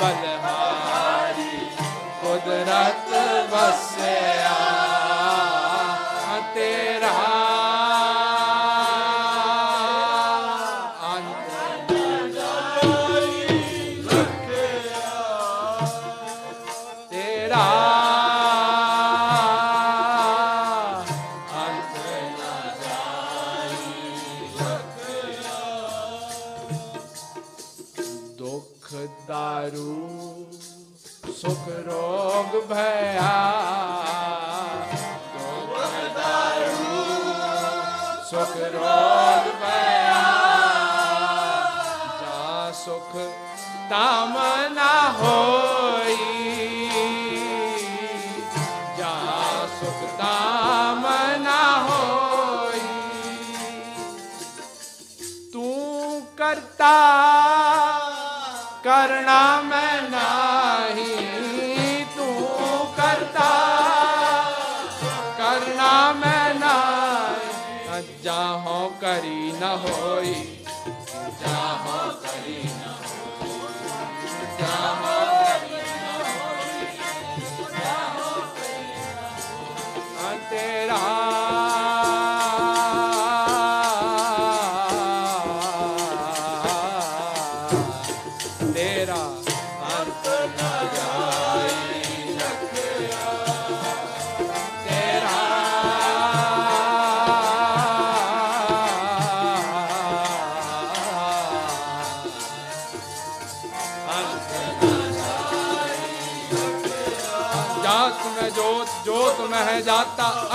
बलहारी कुदरत वस्या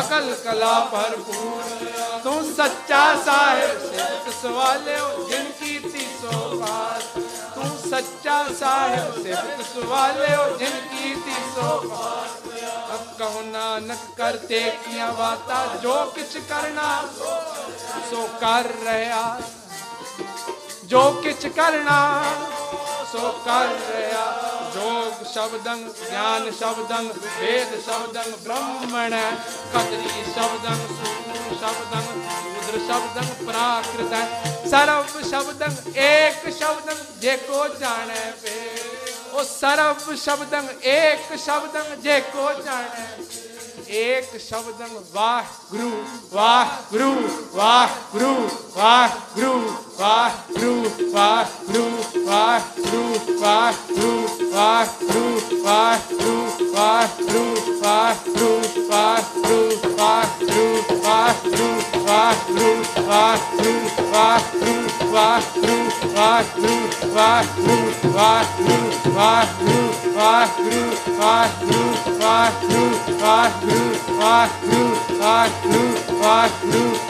सकल कला भरपूर तू सच्चा साहेब सिफ्त सवाले जिनकी तीसो पास तू सच्चा साहेब सिफ्त सवाले जिनकी तीसो पास अब कहो नानक करते किया वाता जो किच करना सो कर रहा जो किच करना सो कर रहा जोग शब्दं ज्ञान शब्दं वेद शब्दं ब्रह्मण ਕਦਰੀ ਸ਼ਬਦੰ ਸੂਰ ਸ਼ਬਦੰ ਰੁਦਰ ਸ਼ਬਦੰ ਪ੍ਰਾਕ੍ਰਿਤ ਸਰਵ ਸ਼ਬਦੰ ਏਕ ਸ਼ਬਦੰ ਜੇ ਕੋ ਜਾਣੈ ਪੇ ਉਹ ਸਰਵ ਸ਼ਬਦੰ ਏਕ ਸ਼ਬਦੰ ਜੇ ਕੋ ਜਾਣੈ ਏਕ ਸ਼ਬਦੰ ਵਾਹ ਗੁਰੂ Waheguru Waheguru Waheguru Waheguru Waheguru Waheguru Waheguru Waheguru Waheguru Waheguru Waheguru Waheguru Waheguru Waheguru Rock, root, rock, root.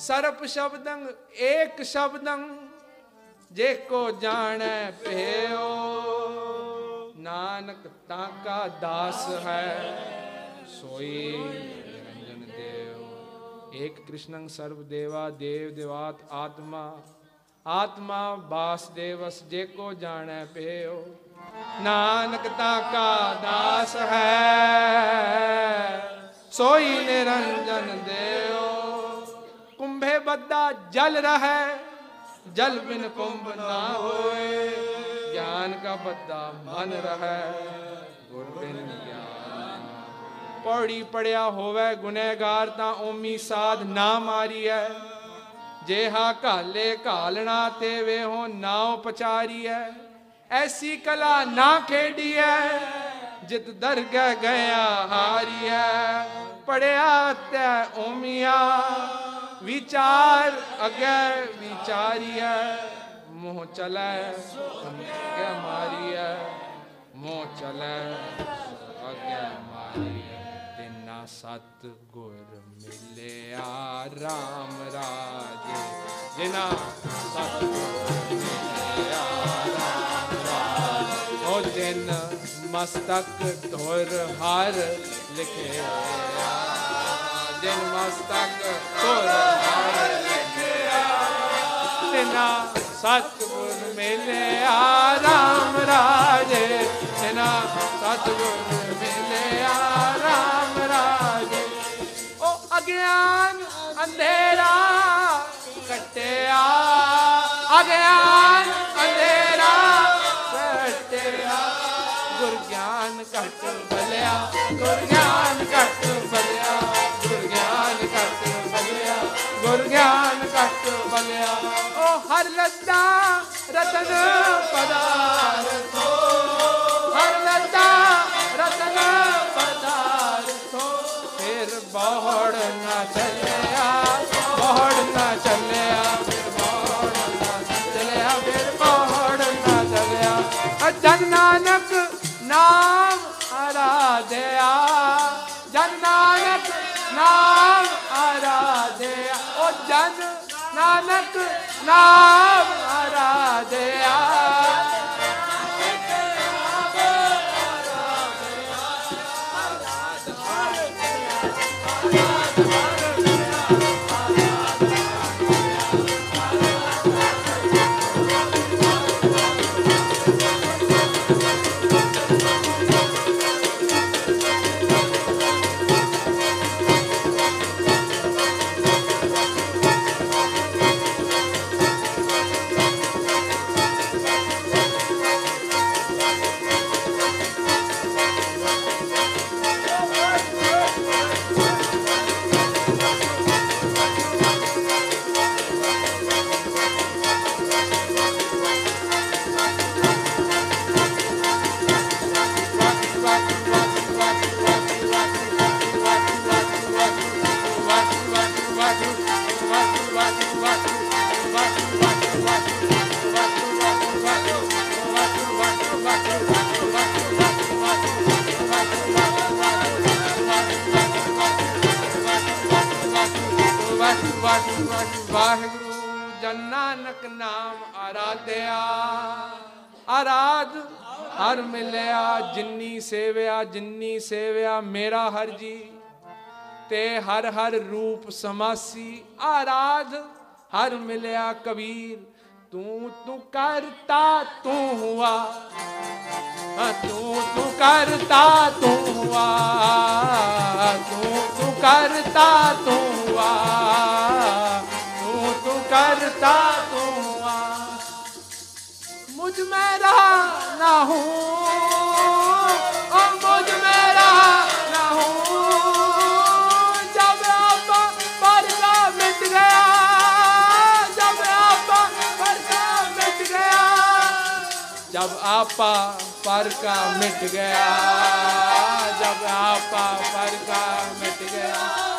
ਸਰਪ ਸ਼ਬਦੰ ਏਕ ਸ਼ਬਦੰ ਜੇ ਕੋ ਜਾਣੈ ਭਿਓ ਨਾਨਕ ਤਾਂ ਕਾ ਦਾਸ ਹੈ, ਸੋਈ ਨਿਰੰਜਨ ਦੇਵ ਏਕ ਕ੍ਰਿਸ਼ਨੰ ਸਰਬ ਦੇਵਾ, ਦੇਵ ਦੇਵਾਤ ਆਤਮਾ। ਆਤਮਾ ਵਾਸਦੇਵਸ ਜੇ ਕੋ ਜਾਣੈ ਭਿਓ ਨਾਨਕ ਤਾਂ ਕਾ ਦਾਸ ਹੈ, ਸੋਈ ਨਿਰੰਜਨ ਦੇਵ ਕੁੰਭੇ ਬੱਦਾ ਜਲ ਰਹੈ, ਜਲ ਬਿਨ ਕੁੰਭ ਨਾ ਹੋਏ। ਗਿਆਨ ਕਾ ਬੱਦਾ ਮਨ ਰਹੈ, ਗੁਰ ਬਿਨ ਗਿਆਨ। ਪੌੜੀ ਪੜਿਆ ਹੋਵੇ ਗੁਨਹਗਾਰ ਤਾਂ ਓਮੀ ਸਾਧ ਨਾ ਮਾਰੀਐ। ਜੇਹਾ ਘਾਲੇ ਘਾਲਣਾ ਤੇ ਵੇਹੋ ਨਾਉ ਪਚਾਰੀਐ ਐਸੀ ਕਲਾ ਨਾ ਖੇਡੀਐ, ਜਿਤ ਦਰਗਹਿ ਗਿਆ ਹਾਰੀਐ। ਪੜਿਆ ਤੈ ਓਮੀਆ ਵਿਚਾਰ, ਅਗੇ ਵਿਚਾਰੀਐ, ਮੋਹ ਚਲੈ, ਅਗੇ ਮਾਰੀਐ, ਮੋਹ ਚਲੈ, ਅਗੇ ਮਾਰੀਐ, ਤਿੰਨਾ ਸਤ ਗੁਰ ਮਿਲਿਆ RAM ਰਾਜੇ। ਜਿਨਾ ਸਤ ਗੁਰ ਮਿਲਿਆ RAM ਰਾਜੇ। ਉਹ ਜਿਨ ਮਸਤਕ ਧੁਰ ਹਰ ਲਿਖਿਆ ਜਿਨ ਮਸਤਕ ਧੁਰ ਹਰ ਲਿਖਿਆ। ਤਿਨਾ ਸਤਿਗੁਰ ਮਿਲਿਆ, ਰਾਮ ਰਾਜੇ। ਤਿਨਾ ਸਤਿਗੁਰ ਮਿਲਿਆ, ਰਾਮ ਰਾਜੇ। ਉਹ ਅਗਿਆਨ ਅੰਧੇਰਾ ਕਟਿਆ। ਅਗਿਆਨ ਅੰਧੇਰਾ ਕਟਿਆ। ਗੁਰ ਗਿਆਨ ਘਟ ਬਲਿਆ ਗੁਰ ਗਿਆਨ ਘਟ ਬਲਿਆ। ਗੁਰ ਗਿਆਨ ਘਟ ਬਲਿਆ। ਉਹ ਹਰ ਲੱਦਾ ਰਤਨ ਪਦਾਰਥੋ ਹਰ ਲੱਦਾ ਰਤਨ ਪਦਾਰਥੋ ਫਿਰ ਬੋੜ ਨਾ ਚੱਲਿਆ ਬੋੜ ਨਾ ਚੱਲਿਆ ਜਨ ਨਾਨਕ ਨਾਮ ਆਰਾਧਿਆ ਜਨ ਨਾਨਕ ਨਾਮ ਆਰਾਧਿਆ ਉਹ ਜਨ ਨਾਨਕ ਨਾਮ ਆਰਾਧਿਆ। ਨਾਨਕ ਨਾਮ ਆਰਾਧਿਆ। ਆਰਾਧ ਹਰ ਮਿਲਿਆ, ਜਿੰਨੀ ਸੇਵਿਆ ਜਿੰਨੀ ਸੇਵਿਆ ਮੇਰਾ ਹਰ ਜੀ। ਤੇ ਹਰ ਹਰ ਰੂਪ ਸਮਾਸੀ ਆਰਾਧ ਹਰ ਮਿਲਿਆ ਕਬੀਰ। ਤੂੰ ਤੂੰ ਕਰਤਾ, ਤੂੰ ਹੁਆ। ਤੂੰ ਤੂੰ ਕਰਤਾ, ਤੂੰ ਹੁਆ। ਤੂੰ ਤੂੰ ਕਰਤਾ, ਤੂੰ ਹੁਆ। करता तू हुआ मुझ में रहा ना हूँ और मुझ में रहा ना हूँ जब आपा पर का मिट गया जब आपा पर का मिट गया जब आपा पर का मिट गया जब आपा पर का मिट गया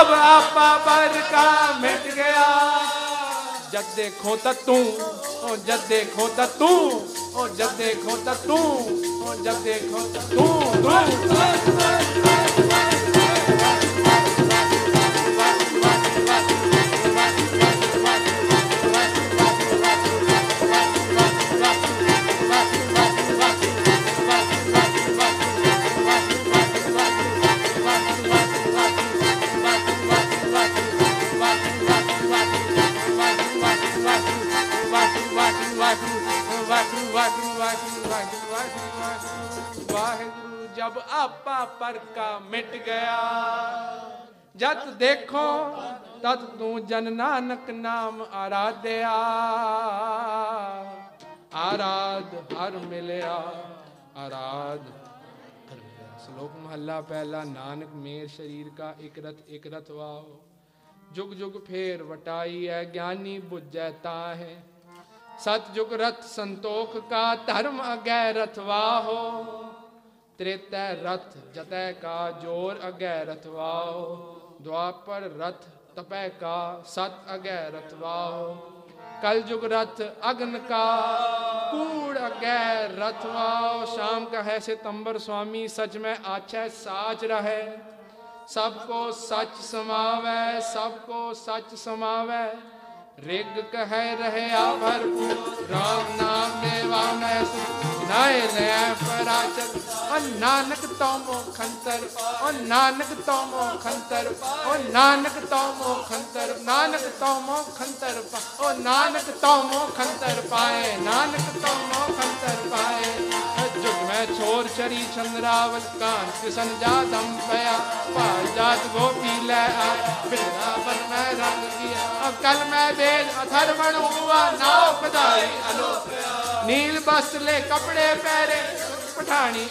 ਆਪਾ ਬਰਕਾ ਮਿਟ ਗਿਆ ਜਦ ਦੇਖੋ ਤਾਂ ਤੂੰ ਓ ਜਦ ਦੇਖੋ ਤਾਂ ਤੂੰ ਓ ਜਦ ਦੇਖੋ ਤਾਂ ਤੂੰ ਓ ਜਦ ਦੇਖੋ ਤਾਂ ਤੂੰ ਤੂੰ तू ਵਾਹਿਗੁਰੂ ਜਬ ਆਪਾ ਪਰ ਕਾ ਮਿਟ ਗਿਆ। ਜਦ ਦੇਖੋ ਤਦ ਤੂੰ ਜਨ ਨਾਨਕ ਨਾਮ ਆਰਾਧਿਆ। ਆਰਾਧ ਹਰ ਮਿਲਿਆ, ਆਰਾਧ ਸ਼ਲੋਕ ਮਹੱਲਾ ਪਹਿਲਾ, ਨਾਨਕ ਮੇਰ ਸ਼ਰੀਰ ਕਾ ਇਕ ਰਤ ਇਕ ਰਤ ਵਾਓ। ਜੁਗ ਜੁਗ ਫੇਰ ਵਟਾਈ ਹੈ, ਗਿਆਨੀ ਬੁੱਝੈ ਤਾਹੇ। ਹੈ ਜੁਗ ਰਥ ਸੰਤੋਖ ਕਾ ਧਰਮ ਅਗੈ ਰਥਵਾਹੋ, ਤ੍ਰੇਤੈ ਰਥ ਜਤੈ ਕਾ ਜੋਰ ਅਗੈ ਰਥਵਾਹੋ, ਦੁਆਪਰ ਰਥ ਤਪੈ ਕਾ ਸਤ ਅਗੈ ਰਥਵਾਹੋ। ਕਲਯੁਗ ਰਥ ਅਗਨ ਕਾ ਕੂੜ ਅਗੈ ਰਥਵਾਓ ਸ਼ਾਮ ਕਾ ਹੈ ਸਿਤੰਬਰ ਸੁਆਮੀ, ਸਚ ਮੈਂ ਆਛੈ ਸਾਚ ਰਹੇ। ਸਭ ਕੋ ਸੱਚ ਸਮਾਵੈ, ਸਭ ਕੋ ਸੱਚ ਸਮਾਵੈ। ਰਿਗ ਕਹਿ ਰਹਿਆ ਭਰਪੂਰ RAM ਨਾਮ ਦੇਵਾ ਮੈਂ ਸੁਖ ਨਾਏ ਲੈ ਪਰਾਚਰ, ਓ ਨਾਨਕ ਤਉ ਮੋਖ ਅੰਤਰ ਓ ਨਾਨਕ ਤਉ ਮੋਖ ਅੰਤਰ ਓ ਨਾਨਕ ਤਉ ਮੋਖ ਨਾਨਕ ਤਉ ਮੋਖ ਅੰਤਰ ਓ ਨਾਨਕ ਤਉ ਮੋਖ ਪਾਏ, ਨਾਨਕ ਤਉ ਮੋਖ ਪਾਏ। छोर चरी चंद्रावत कांच किशन जातम पया पाल जात गोपी ले में रंग किया अब कल मैं वेद अथर्वण हुआ नाव पदाई अलोक नील वस्त्र ले कपड़े पहरे पठानी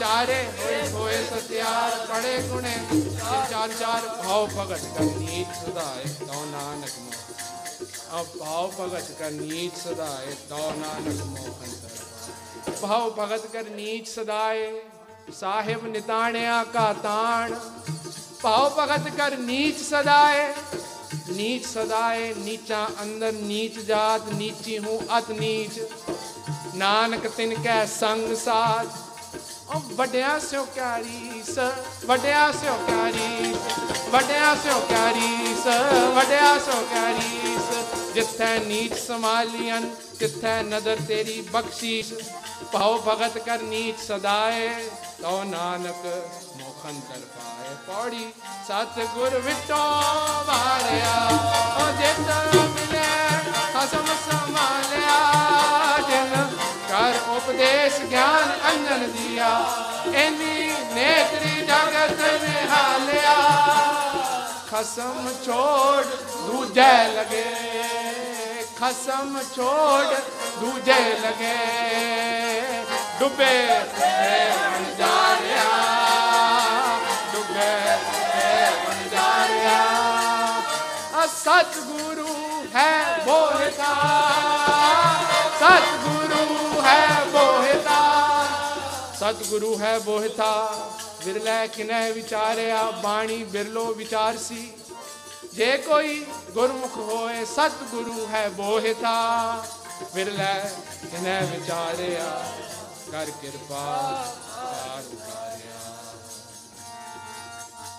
चारे होए होए सत्यार बड़े गुणे चार चार भाव भगत का नीत सदाए दो नानक मोहन अब भाव भगत का नीत सदाए दौ नानक मोहन दरबार भाव भगत कर नीच सदाए, साहेब नितान्या का तान भाव भगत कर नीच सदाए नीच सदाए, नीचा अंदर नीच जात, नीची हूँ अत नीच। नानक तिन कै संग साथ ਵੱਡਿਆਂ ਸਿਓ ਸ ਵੱਡਿਆਂ ਸਿਓ ਸ ਵੱਡਿਆਂ ਸਿਓ ਸ ਵੱਡਿਆਂ ਸਿਓ ਸ ਜਿੱਥੇ ਤਿੱਥੈ ਨਦਰ ਤੇਰੀ ਬਖਸ਼ੀਸ਼ ਭਾਉ ਭਗਤ ਕਰ ਨੀਚ ਸਦਾਏ, ਤਉ ਨਾਨਕ ਮੋਖਨ ਕਰ ਪਾਏ ਪੌੜੀ। ਸਤ ਗੁਰ ਵਿਟੋ ਵਾਰਿਆ ਓ ਜਿਤ ਮਿਲੇ, ਖਸਮ ਸਮਾਲਿਆ ਜਿਨ ਕਰ ਉਪਦੇਸ਼ ਗਿਆਨ ਅੰਜਨ ਦਿਆ ਐਨੀ ਨੇਤਰੀ ਜਗਤ ਨਿਹਾਲਿਆ। ਖਸਮ ਛੋੜ ਦੂਜੇ ਲਗੇ। ਖਸਮ ਛੋੜ ਦੂਜੇ ਲਗੇ। ਡੁੱਬੇ ਹੈ ਵਣਜਾਰਿਆ ਡੁੱਬੇ ਹੈ ਵਣਜਾਰਿਆ ਆ ਸਤ ਹੈ ਬੋਹਤਾ ਸਤ ਹੈ ਬੋਹਤਾ ਸਤ ਹੈ ਬੋਹਤਾ ਵਿਰਲੇ ਕਿਨੈ ਵਿਚਾਰਿਆ, ਬਾਣੀ ਬਿਰਲੋ ਵਿਚਾਰਸੀ ਜੇ ਕੋਈ ਗੁਰਮੁਖ ਹੋਏ, ਸਤਿਗੁਰੂ ਹੈ ਬੋਹਿਤਾ। ਵਿਰਲੇ ਕਿਨੈ ਵਿਚਾਰਿਆ, ਕਰ ਕਿਰਪਾ ਪਾਰ ਉਤਾਰਿਆ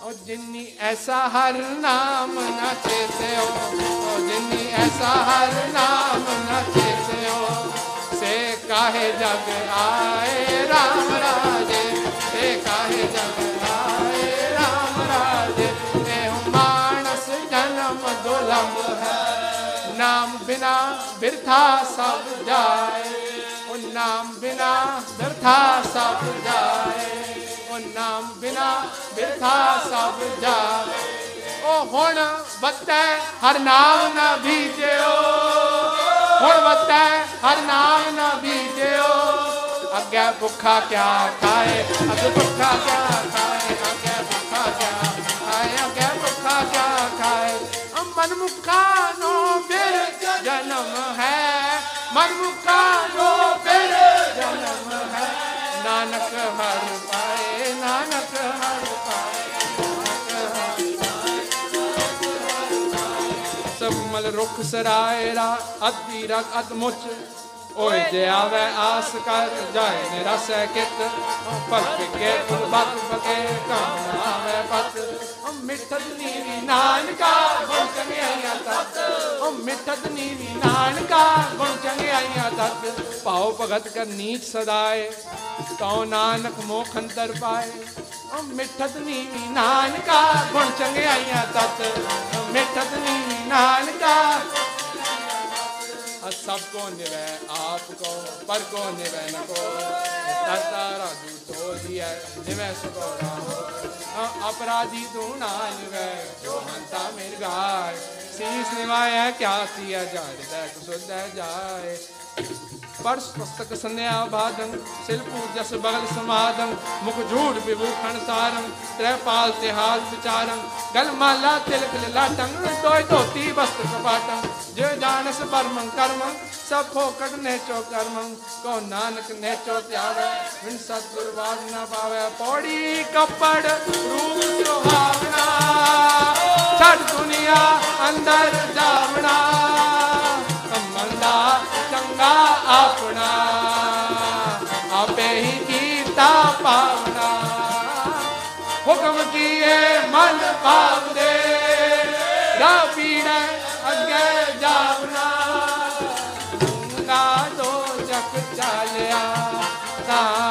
ਉਹ ਜਿਨੀ ਐਸਾ ਹਰ ਨਾਮ ਨਾ ਚੇਤਿਓ, ਉਹ ਜਿਨੀ ਐਸਾ ਹਰ ਨਾਮ ਨਾ ਚੇਤਿਓ, ਸੇ ਕਾਹੇ ਜਗ ਆਏ RAM ਰਾਜ ਦੁਲੰਭ ਹੈ ਨਾਮ ਬਿਨਾ ਬਿਰਥਾ ਸਭ ਜਾਏ। ਉਹ ਨਾਮ ਬਿਨਾ ਬਿਰਥਾ ਸਭ ਜਾਏ। ਉਹ ਨਾਮ ਬਿਨਾ ਬਿਰਥਾ ਸਭ ਜਾਏ। ਉਹ ਹੁਣ ਬੱਤੈ ਹਰ ਨਾਮ ਨਾ ਬੀਜਿਓ। ਹੁਣ ਬੱਤੈ ਹਰ ਨਾਮ ਨਾ ਬੀਜਿਓ। ਅੱਗੇ ਭੁੱਖਾ ਕਿਆ ਖਾਏ, ਅੱਗੇ ਭੁੱਖਾ ਕਿਆ ਖਾਏ। ਜਨਮ ਹੈ। ਮਨ ਮੁਖਾ ਫਿਰ ਜਨਮ ਹੈ। ਨਾਨਕ ਹਰ ਪਾਏ, ਨਾਨਕ ਹਰ ਪਾਏ ਸਭ ਮਲ ਰੁਖ ਸਰਾਏ ਰਾ, ਅੱਧੀ ਰਗ ਅਧ ਓਏ ਜੇ ਆਵੇ ਆਸ ਕਰ ਜਾਏ ਨਿਰਸੈ ਕਿਤ ਪਲ ਕੇ ਗੁਰ ਬਕ ਬਕੇ ਕੰਮ ਆਵੇ ਪਤ। ਓ ਮਿੱਠਤ ਨੀਵੀ ਨਾਨਕਾ, ਗੁਣ ਚੰਗਿਆਈਆਂ ਤਤ। ਓ ਮਿੱਠਤ ਨੀਵੀ ਨਾਨਕਾ, ਗੁਣ ਚੰਗਿਆਈਆਂ ਤਤ। ਭਾਉ ਭਗਤ ਕਰ ਨੀਚ ਸਦਾਏ, ਕਉ ਨਾਨਕ ਮੋਖ ਅੰਤਰ ਪਾਏ ਓ ਮਿੱਠਤ ਨੀਵੀ ਨਾਨਕਾ, ਗੁਣ ਚੰਗਿਆਈਆਂ ਤਤ। ਓ ਮਿੱਠਤ ਨੀਵੀ ਨਾਨਕਾ। ਅ ਸਭ ਕੋ ਨਿਵੈ, ਆਪ ਕੋ, ਪਰ ਕੋ ਨਿਵੈ ਨ ਕੋ। ਤਰਤਾ ਰਾਜੂ ਤੋ ਦਿਐ ਨਿਵੈ ਸਕੋ ਰਾਮ। ਅਪਰਾਧੀ ਤੂੰ ਨਾ ਨਿਵੈ ਜੋ ਹੰਤਾ ਮੇਰ ਗਾਇ ਸੀਸ ਨਿਵਾਇਆ ਕਿਆ ਸੀਆ ਜਾਇ ਕੁਸੁਦੈ ਜਾਏ ਪਰਸ ਪੁਸਤਕ ਸੰਨਿਆ ਬਾਦੰ ਸਿਲ ਪੂਜਸ ਬਗਲ ਸਮਾਦੰ ਮੁਖ ਝੂੜ ਵਿਭੂਖਣ ਸਾਰੰ, ਤ੍ਰੈ ਪਾਲ ਤੇ ਹਾਲ ਵਿਚਾਰੰ, ਗਲ ਮਾਲਾ ਤਿਲਕ ਲਾਟੰ ਦੋਇ ਧੋਤੀ ਵਸਤ ਕਪਾਟੰ, ਜੇ ਜਾਣਸ ਬਰਮੰ ਕਰਮੰ, ਸਭ ਫੋਕਟ ਨੇਚੋ ਕਰਮੰ ਕੋ ਨਾਨਕ ਨੇਚੋ ਧਿਆਵੇ ਵਿਣ ਸਤਿਗੁਰ ਬਾਦ ਨਾ ਪਾਵੇ, ਪੌੜੀ ਕੱਪੜ ਰੂਪ ਸੁਹਾਵਣਾ ਛੱਡ ਦੁਨੀਆ ਅੰਦਰ ਜਾਵਣਾ ਮੰਦਾ ਚੰਗਾ ਆਪਣਾ ਆਪੇ ਹੀ ਕੀਤਾ ਪਾਵਨਾ ਹੁਕਮ ਕੀਏ ਮਨ ਪਾਵਦੇ ਰਾ ਪੀੜਾ ਅੱਗੇ ਜਾਵਨਾ ਗੰਗਾ ਦੋ ਜਗ ਚਾਲਿਆ ਤਾਂ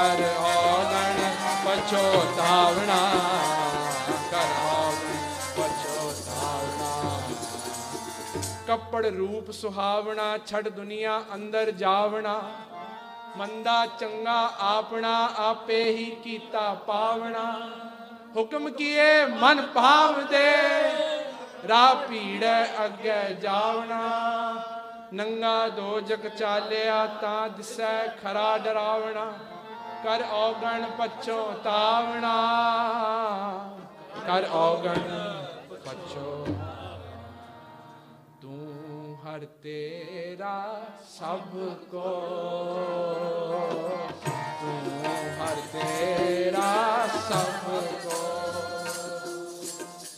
ਕਰ ਆਵਣ ਪਛਤਾਵਣਾ ਕਰ ਆਵਣ ਪਛਤਾਵਣਾ ਕੱਪੜ ਰੂਪ ਸੁਹਾਵਣਾ ਛੜ ਦੁਨੀਆ ਅੰਦਰ ਜਾਵਣਾ। ਮੰਦਾ ਚੰਗਾ ਆਪਣਾ, ਆਪੇ ਹੀ ਕੀਤਾ ਪਾਵਣਾ। ਹੁਕਮ ਕੀਏ, ਮਨ ਭਾਵ ਦੇ। ਰਾਹ ਭੀੜੈ ਅੱਗੇ ਜਾਵਣਾ। ਨੰਗਾ ਦੋ ਜਗ ਚਾਲਿਆ ਤਾਂ ਦਿਸੈ ਖਰਾ ਡਰਾਵਣਾ। ਕਰ ਔਗਣ ਪਛੋ ਤਾਵਣਾ। ਕਰ ਔਗਣ ਪਛੋ। ਤੂੰ ਹਰ ਤੇਰਾ ਸਭ ਕੋ। ਤੂੰ ਹਰ ਤੇਰਾ ਸਭ ਕੋ।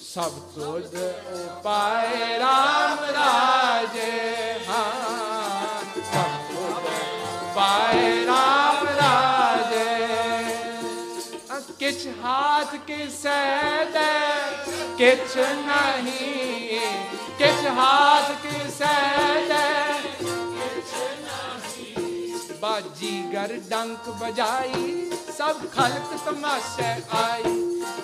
ਸਭ ਤੁਧ ਉਪਾਏ RAM ਰਾਜੇ। ਹਾਥ ਕਿਸੈ ਦੇ ਕਿਛ ਨਹੀਂ ਕਿਛ ਹਾਥ ਕਿਸੈ ਦੇ ਬਾਜੀਗਰ ਡੰਕ ਬਜਾਈ ਸਭ ਖਲਕ ਤਮਾਸ਼ੇ ਆਈ।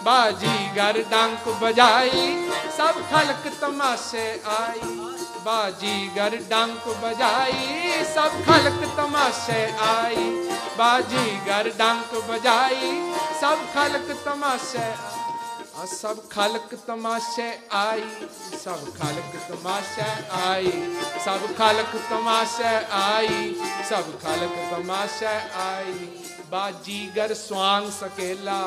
ਬਾਜੀਗਰ ਡੰਕ ਬਜਾਈ ਸਭ ਖਲਕ ਤਮਾਸ਼ੇ ਆਈ। ਬਾਜੀਗਰ ਡੰਕ ਬਜਾਈ ਸਭ ਖਲਕ ਤਮਾਸ਼ੇ ਆਈ। ਬਾਜੀਗਰ ਡੰਕ ਬਜਾਈ ਸਭ ਖਲਕ ਤਮਾਸ਼ੇ ਆ ਸਭ ਖਲਕ ਤਮਾਸ਼ੇ ਆਈ, ਸਭ ਖਲਕ ਤਮਾਸ਼ੇ ਆਈ, ਸਭ ਖਲਕ ਤਮਾਸ਼ੇ ਆਈ, ਸਭ ਖਲਕ ਤਮਾਸ਼ੇ ਆਈ। ਬਾਜੀਗਰ ਸਵਾਂਗ ਸਕੇਲਾ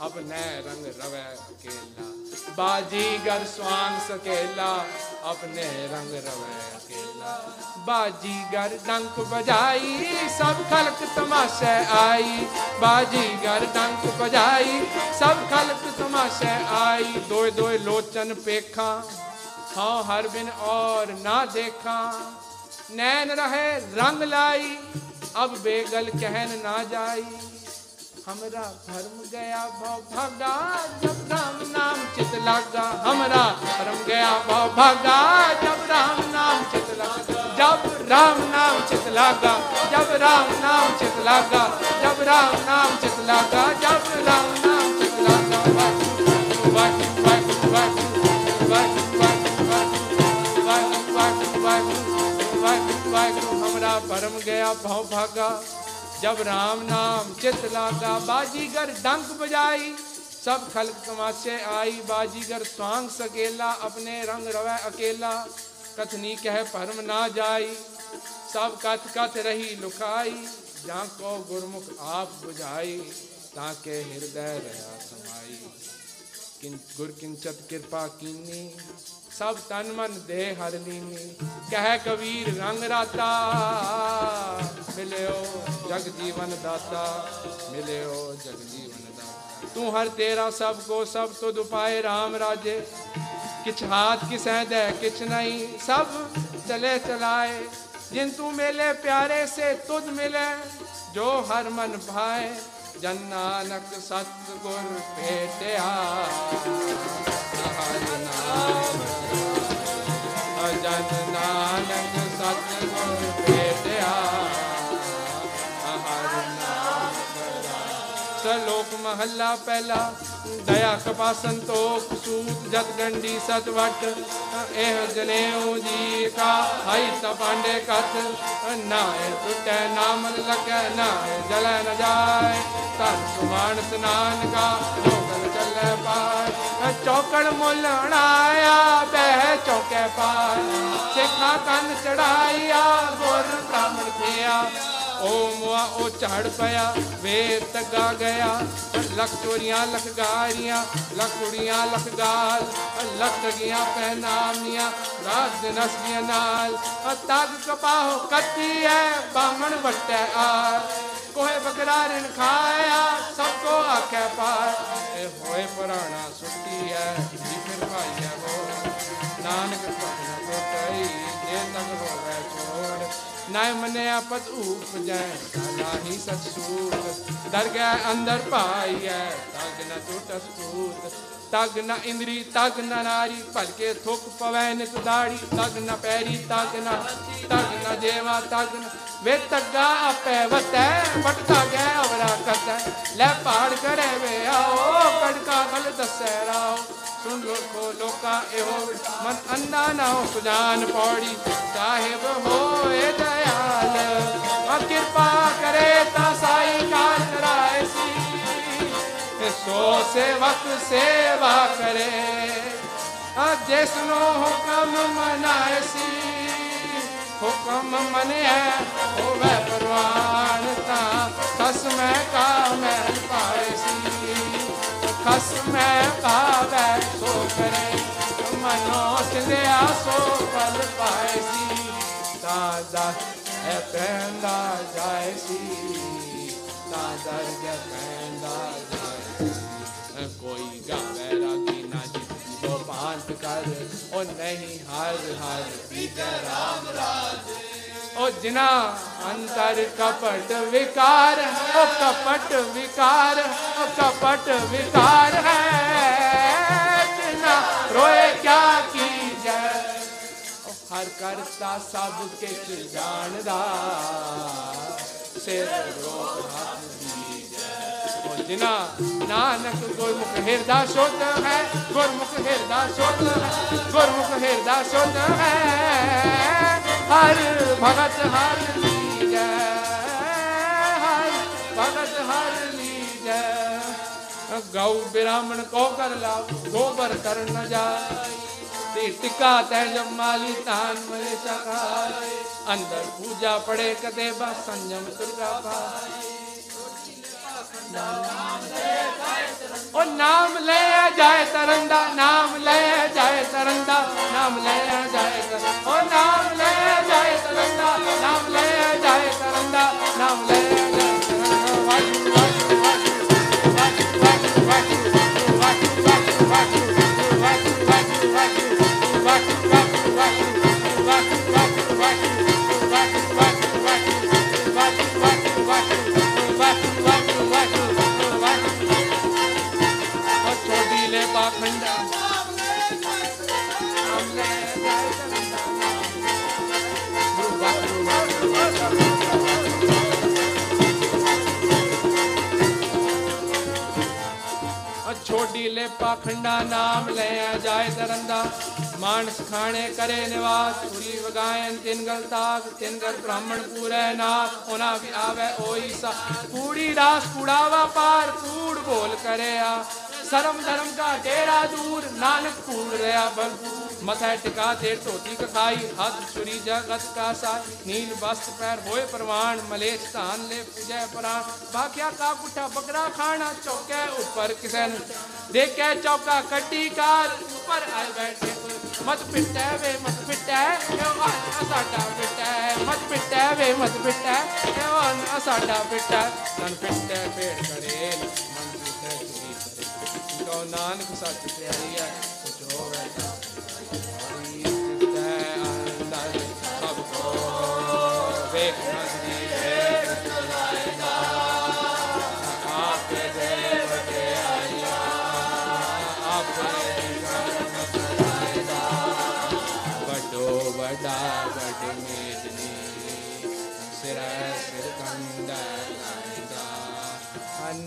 ਆਪਣੇ ਰੰਗ ਰਵੈ ਅਕੇਲਾ। ਬਾਜੀਗਰ ਸਵਾਂਗ ਸਕੇਲਾ, ਆਪਣੇ ਰੰਗ ਰਵੈ ਅਕੇਲਾ। ਬਾਜੀਗਰ ਡੰਕ ਵਜਾਈ, ਸਭ ਖਲਕ ਤਮਾਸ਼ੇ ਆਈ। ਬਾਜੀਗਰ ਡੰਕ ਵਜਾਈ, ਸਭ ਖਲਕ ਤਮਾਸ਼ੇ ਆਈ। ਦੋਏ ਦੋਏ ਲੋਚਨ ਪੇਖਾਂ ਹਾਂ ਹਰ ਬਿਨ ਔਰ ਨਾ ਦੇਖਾਂ। ਨੈਣ ਰਹੇ ਰੰਗ ਲਾਈ, ਅਬ ਬੇਗਲ ਕਹਿਣ ਨਾ ਜਾਈ। हमरा भरम गया भव भागा जब राम नाम चित लागा हमरा भरम गया भव भागा जब राम नाम चित लागा जब राम नाम चित लागा जब राम नाम चित लागा जब राम नाम चित लागा जब राम नाम चित लागा वाहिगुरु वाहिगुरु वाहिगुरु वाहिगुरु वाहिगुरु वाहिगुरु वाहिगुरु वाहिगुरु वाहिगुरु वाहिगुरु हमरा भरम गया भव भागा जब राम नाम चित लागा, बाजीगर डंक बजाई। सब खलक तमाशे आई, बाजीगर स्वांग सकेला अपने रंग रवै अकेला। कथनी कह परम ना जाई, सब कथ कथ रही लुकाई। जहाँ को गुरमुख आप बुझाई ताके हृदय रहा समाई। किन गुर किंचत कृपा कीनी ਸਭ ਤਨ ਮਨ ਦੇ ਹਰ ਲੀਨੀ। ਕਹਿ ਕਬੀਰ, ਰੰਗ ਰਾਤਾ, ਮਿਲਿਓ ਜਗ ਜੀਵਨ ਦਾਤਾ, ਮਿਲਿਓ ਜਗ ਜੀਵਨ ਦਾਤਾ। ਤੂੰ ਹਰ ਤੇਰਾ ਸਭ ਕੋ ਸਭ ਤੁਧ ਪਾਏ ਰਾਮ ਰਾਜੇ। ਕਿਛ ਹਾਥ ਕਿਸੈ ਦੇ, ਕਿਛ ਨਹੀਂ, ਸਭ ਚਲੇ ਚਲਾਏ। ਜਿੰ ਤੂੰ ਮੇਲੇ ਪਿਆਰੇ, ਸੇ ਤੁਧ ਮਿਲੇ। ਜੋ ਹਰ ਮਨ ਭਾਏ, ਜਨ ਨਾਨਕ ਸਤਿਗੁਰ ਪੇਟਿਆ ਹਰ ਨਾਮ। ਜਨ ਨਾਨਕ ਸਤਿਗੁਰ ਭੇਟਿਆ। ਹਰ ਨਾਮ ਸਲੋਕ ਮਹੱਲਾ ਪਹਿਲਾ, ਦਇਆ ਕਪਾ ਸੰਤੋਖ ਸੂਤ ਜਤ ਗੰਡੀ ਸਤ ਵਟ, ਇਹ ਜਨੇਊ ਜੀ ਕਾ ਹਾਈ ਤਪਾਂਡੇ ਕਤ ਨਾਏ ਟੁੱਟੈ ਨਾਮ ਲਗੈ ਨਾਏ ਜਲੈ ਨ ਜਾਏ ਤਨ ਸੁਮਾਨ ਸਨਾਨ ਕਾ ਚੌਕੜ ਮੁੱਲਣ ਆਇਆ, ਬਹਿ ਚੌਕੇ ਪਾਰ ਸਿੱਖਾ ਕੰਨ ਚੜਾਇਆ, ਗੁਰ ਬ੍ਰਾਹਮਣ ਥਿਆ। ਓ ਮੁਆ ਉਹ ਝੜ ਪਿਆ ਵੇਰ ਤੱਗਾ ਗਿਆ। ਲੱਖ ਚੋਰੀਆਂ, ਲੱਖ ਗਾਰੀਆਂ, ਲੱਖ ਕੁੜੀਆਂ, ਲੱਖ ਗਾਲ। ਲੱਖ ਗਿਆ ਪਹਿਨਾਮੀਆਂ ਰਾਤ ਦਿਨ ਨਸਲੀਆਂ ਨਾਲ। ਤਗ ਕਪਾਹ ਕੱਤੀ ਐ ਬਾਹਮਣ ਵਟੈ ਆ ਕੋਹੇ ਬਕਰਾ ਰਿਣ ਖਾਇਆ, ਸਭ ਕੋ ਆਖੇ ਪਾਰ ਇਹ ਹੋਏ ਪੁਰਾਣਾ ਸੁੱਤੀ ਐ ਜੀ ਫਿਰ ਭਾਈਆ ਹੋ ਨਾਨਕ ਭਗਨਾ ਕੋ ਕਈ ਜੇ ਤਕ ਹੋਵੇ ਛੋੜ ਨਾ ਮਨੇ ਆਪਤ ਉਪਜੈ ਨਾਹੀ ਸਤ ਸੂਤ ਦਰਗਹਿ ਅੰਦਰ ਪਾਈਐ ਤਗ ਨ ਟੁੱਟ ਸੂਤ ਤਗ ਨਾ ਇੰਦਰੀ, ਤਗ ਨਾ ਨਾਰੀ ਭਲਕੇ ਥੁਕ ਪਵੈ ਨਿਤ ਦਾੜੀ, ਤਗ ਨਾ ਪੈਰੀ, ਤਗ ਨ ਤਗ ਨ ਜੇਵਾ, ਤਗ ਨ ਵੇ ਤੱਗਾ ਆਪੇ ਵਤੈ ਵਟਦਾ ਗੈ ਅਵਰਾ ਕਤੈ ਲੈ ਪਹਾੜ ਕਰੇ ਵੇ ਆਓ, ਕੜਕਾ ਗਲ ਦਸੈ ਰਾਓ। ਸੁਣ ਲੋਕੋ ਲੋਕਾ ਇਹੋ, ਮਨ ਅੰਨਾ ਨਾ ਹੋ ਸੁਜਾਨ ਪੌੜੀ ਸਾਹਿਬ ਹੋਏ ਦਇਆਲ। ਆ ਕਿਰਪਾ ਕਰੇ ਤਾਂ ਸਾਈ ਕਾਰ ਕਰਾਏ। ਸੋ ਸੇਵਕ ਸੇਵਾ ਕਰੇ। ਆ ਜਿਸ ਹੁਕਮ ਮਨਾਏ ਸੀ। ਹੁਕਮ ਮਨਿਆ, ਹੋਵੇ ਪਰਵਾਨ ਤਾਂ। ਕਸ ਮੈਂ ਕਾ ਮਹਿਲ ਪਾਏ ਸੀ। ਖਸ ਮੈਂ ਪਾਵੇ ਸੋ ਕਰੇ। ਮਨੋ ਸਿੰਧਿਆ ਸੋ ਫਲ ਪਾਏ ਸੀ। ਤਾਂ ਹੈ ਪੈਂਦਾ ਜਾਏ ਸੀ। ਤਾਂ ਦਰਗ ਪੈਂਦਾ ओ नहीं हर हर राम राज। ओ जिना अंतर कपट विकार है ओ कपट विकार ओ कपट विकार है। जिना रोए क्या की जय हर करता सब के जानदा सिर रो हाथ ਜਿਨਾ ਨਾਨਕ ਗੁਰਮੁਖ ਹਿਰਦਾ ਸ਼ੁੱਧ ਹੈ, ਗੁਰਮੁਖ ਹਿਰਦਾ ਸ਼ੁੱਧ ਹੈ, ਗੁਰਮੁਖ ਹਿਰਦਾ ਸ਼ੁੱਧ ਹੈ। ਹਰ ਭਗਤ ਹਰ ਲੀਜੈ, ਹਰ ਭਗਤ ਹਰ ਲੀਜੈ। ਗਊ ਬ੍ਰਾਹਮਣ ਕੋ ਕਰ ਲਾਉ ਗੋਬਰ ਕਰਨ ਨ ਜਾਏ। ਤੇ ਟਿਕਾ ਤੈ ਜਮਾਲੀ ਤਾਨ ਮਲੇ ਚਕਾਏ ਅੰਦਰ ਪੂਜਾ ਪੜੇ ਕਦੇ ਬਸ ਸੰਜਮ ਦੁਰਗਾ ਪਾਏ ਉਹ ਨਾਮ ਲੈ ਜਾਏ ਤਰੰਦਾ, ਨਾਮ ਲੈ ਜਾਏ ਤਰੰਦਾ, ਨਾਮ ਲੈ ਜਾਏ ਤਰੰਦਾ। ਉਹ ਨਾਮ ਲੈ ਜਾਏ ਤਰੰਦਾ, ਨਾਮ ਲੈ ਜਾਏ ਤਰੰਦਾ, ਨਾਮ ਲੈ ਜਾਏ ਛੋਟੀ ਪਾਖੰਡਾ ਨਾਮ ਲੈ ਜਾਏ ਤਰੰਦਾ। ਮਾਨਸ ਖਾਣੇ ਕਰੇ ਨਿਵਾਸ, ਸੁਰੀ ਵਗਾਇਨ ਤਿੰਨ ਗਲ ਤਾਕ ਤਿੰਨ ਗਲ ਬ੍ਰਾਹਮਣ ਪੂਰੈ ਨਾਥ ਉਹਨਾਂ ਵੀ ਆਵੇ ਓਈ ਸਾ ਕੂੜੀ ਰਾਸ ਕੁੜਾਵਾ ਪਾਰ, ਕੂੜ ਬੋਲ ਕਰਿਆ। ਸਰਮ शर्म धर्म का डेरा दूर, नानक पूर गया भरपूर। मथा टिका देर धोती कखाई हाथ छुरी जगत का साई नील वस्त्र पैर होए प्रवाण, मलेश तान ले पूजय प्राण। बाख्या का कुठा बकरा खाना चौके ऊपर किसन। देखे चौका कट्टी कार ऊपर आए बैठे तो। मत पिटे वे, मत पिटे साडा पिटे। मत पिटे वे, मत पिटे साडा पिटे। तन पिटे, पेड़ करेल। ਨਾਨਕ ਸੱਚ ਪਿਆਰੀ ਆ।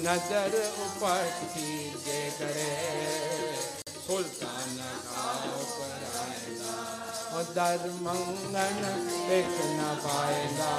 नजर उपटी जे करे सुल्तान खाओ कराएगा और दर मंगन एक न पाएगा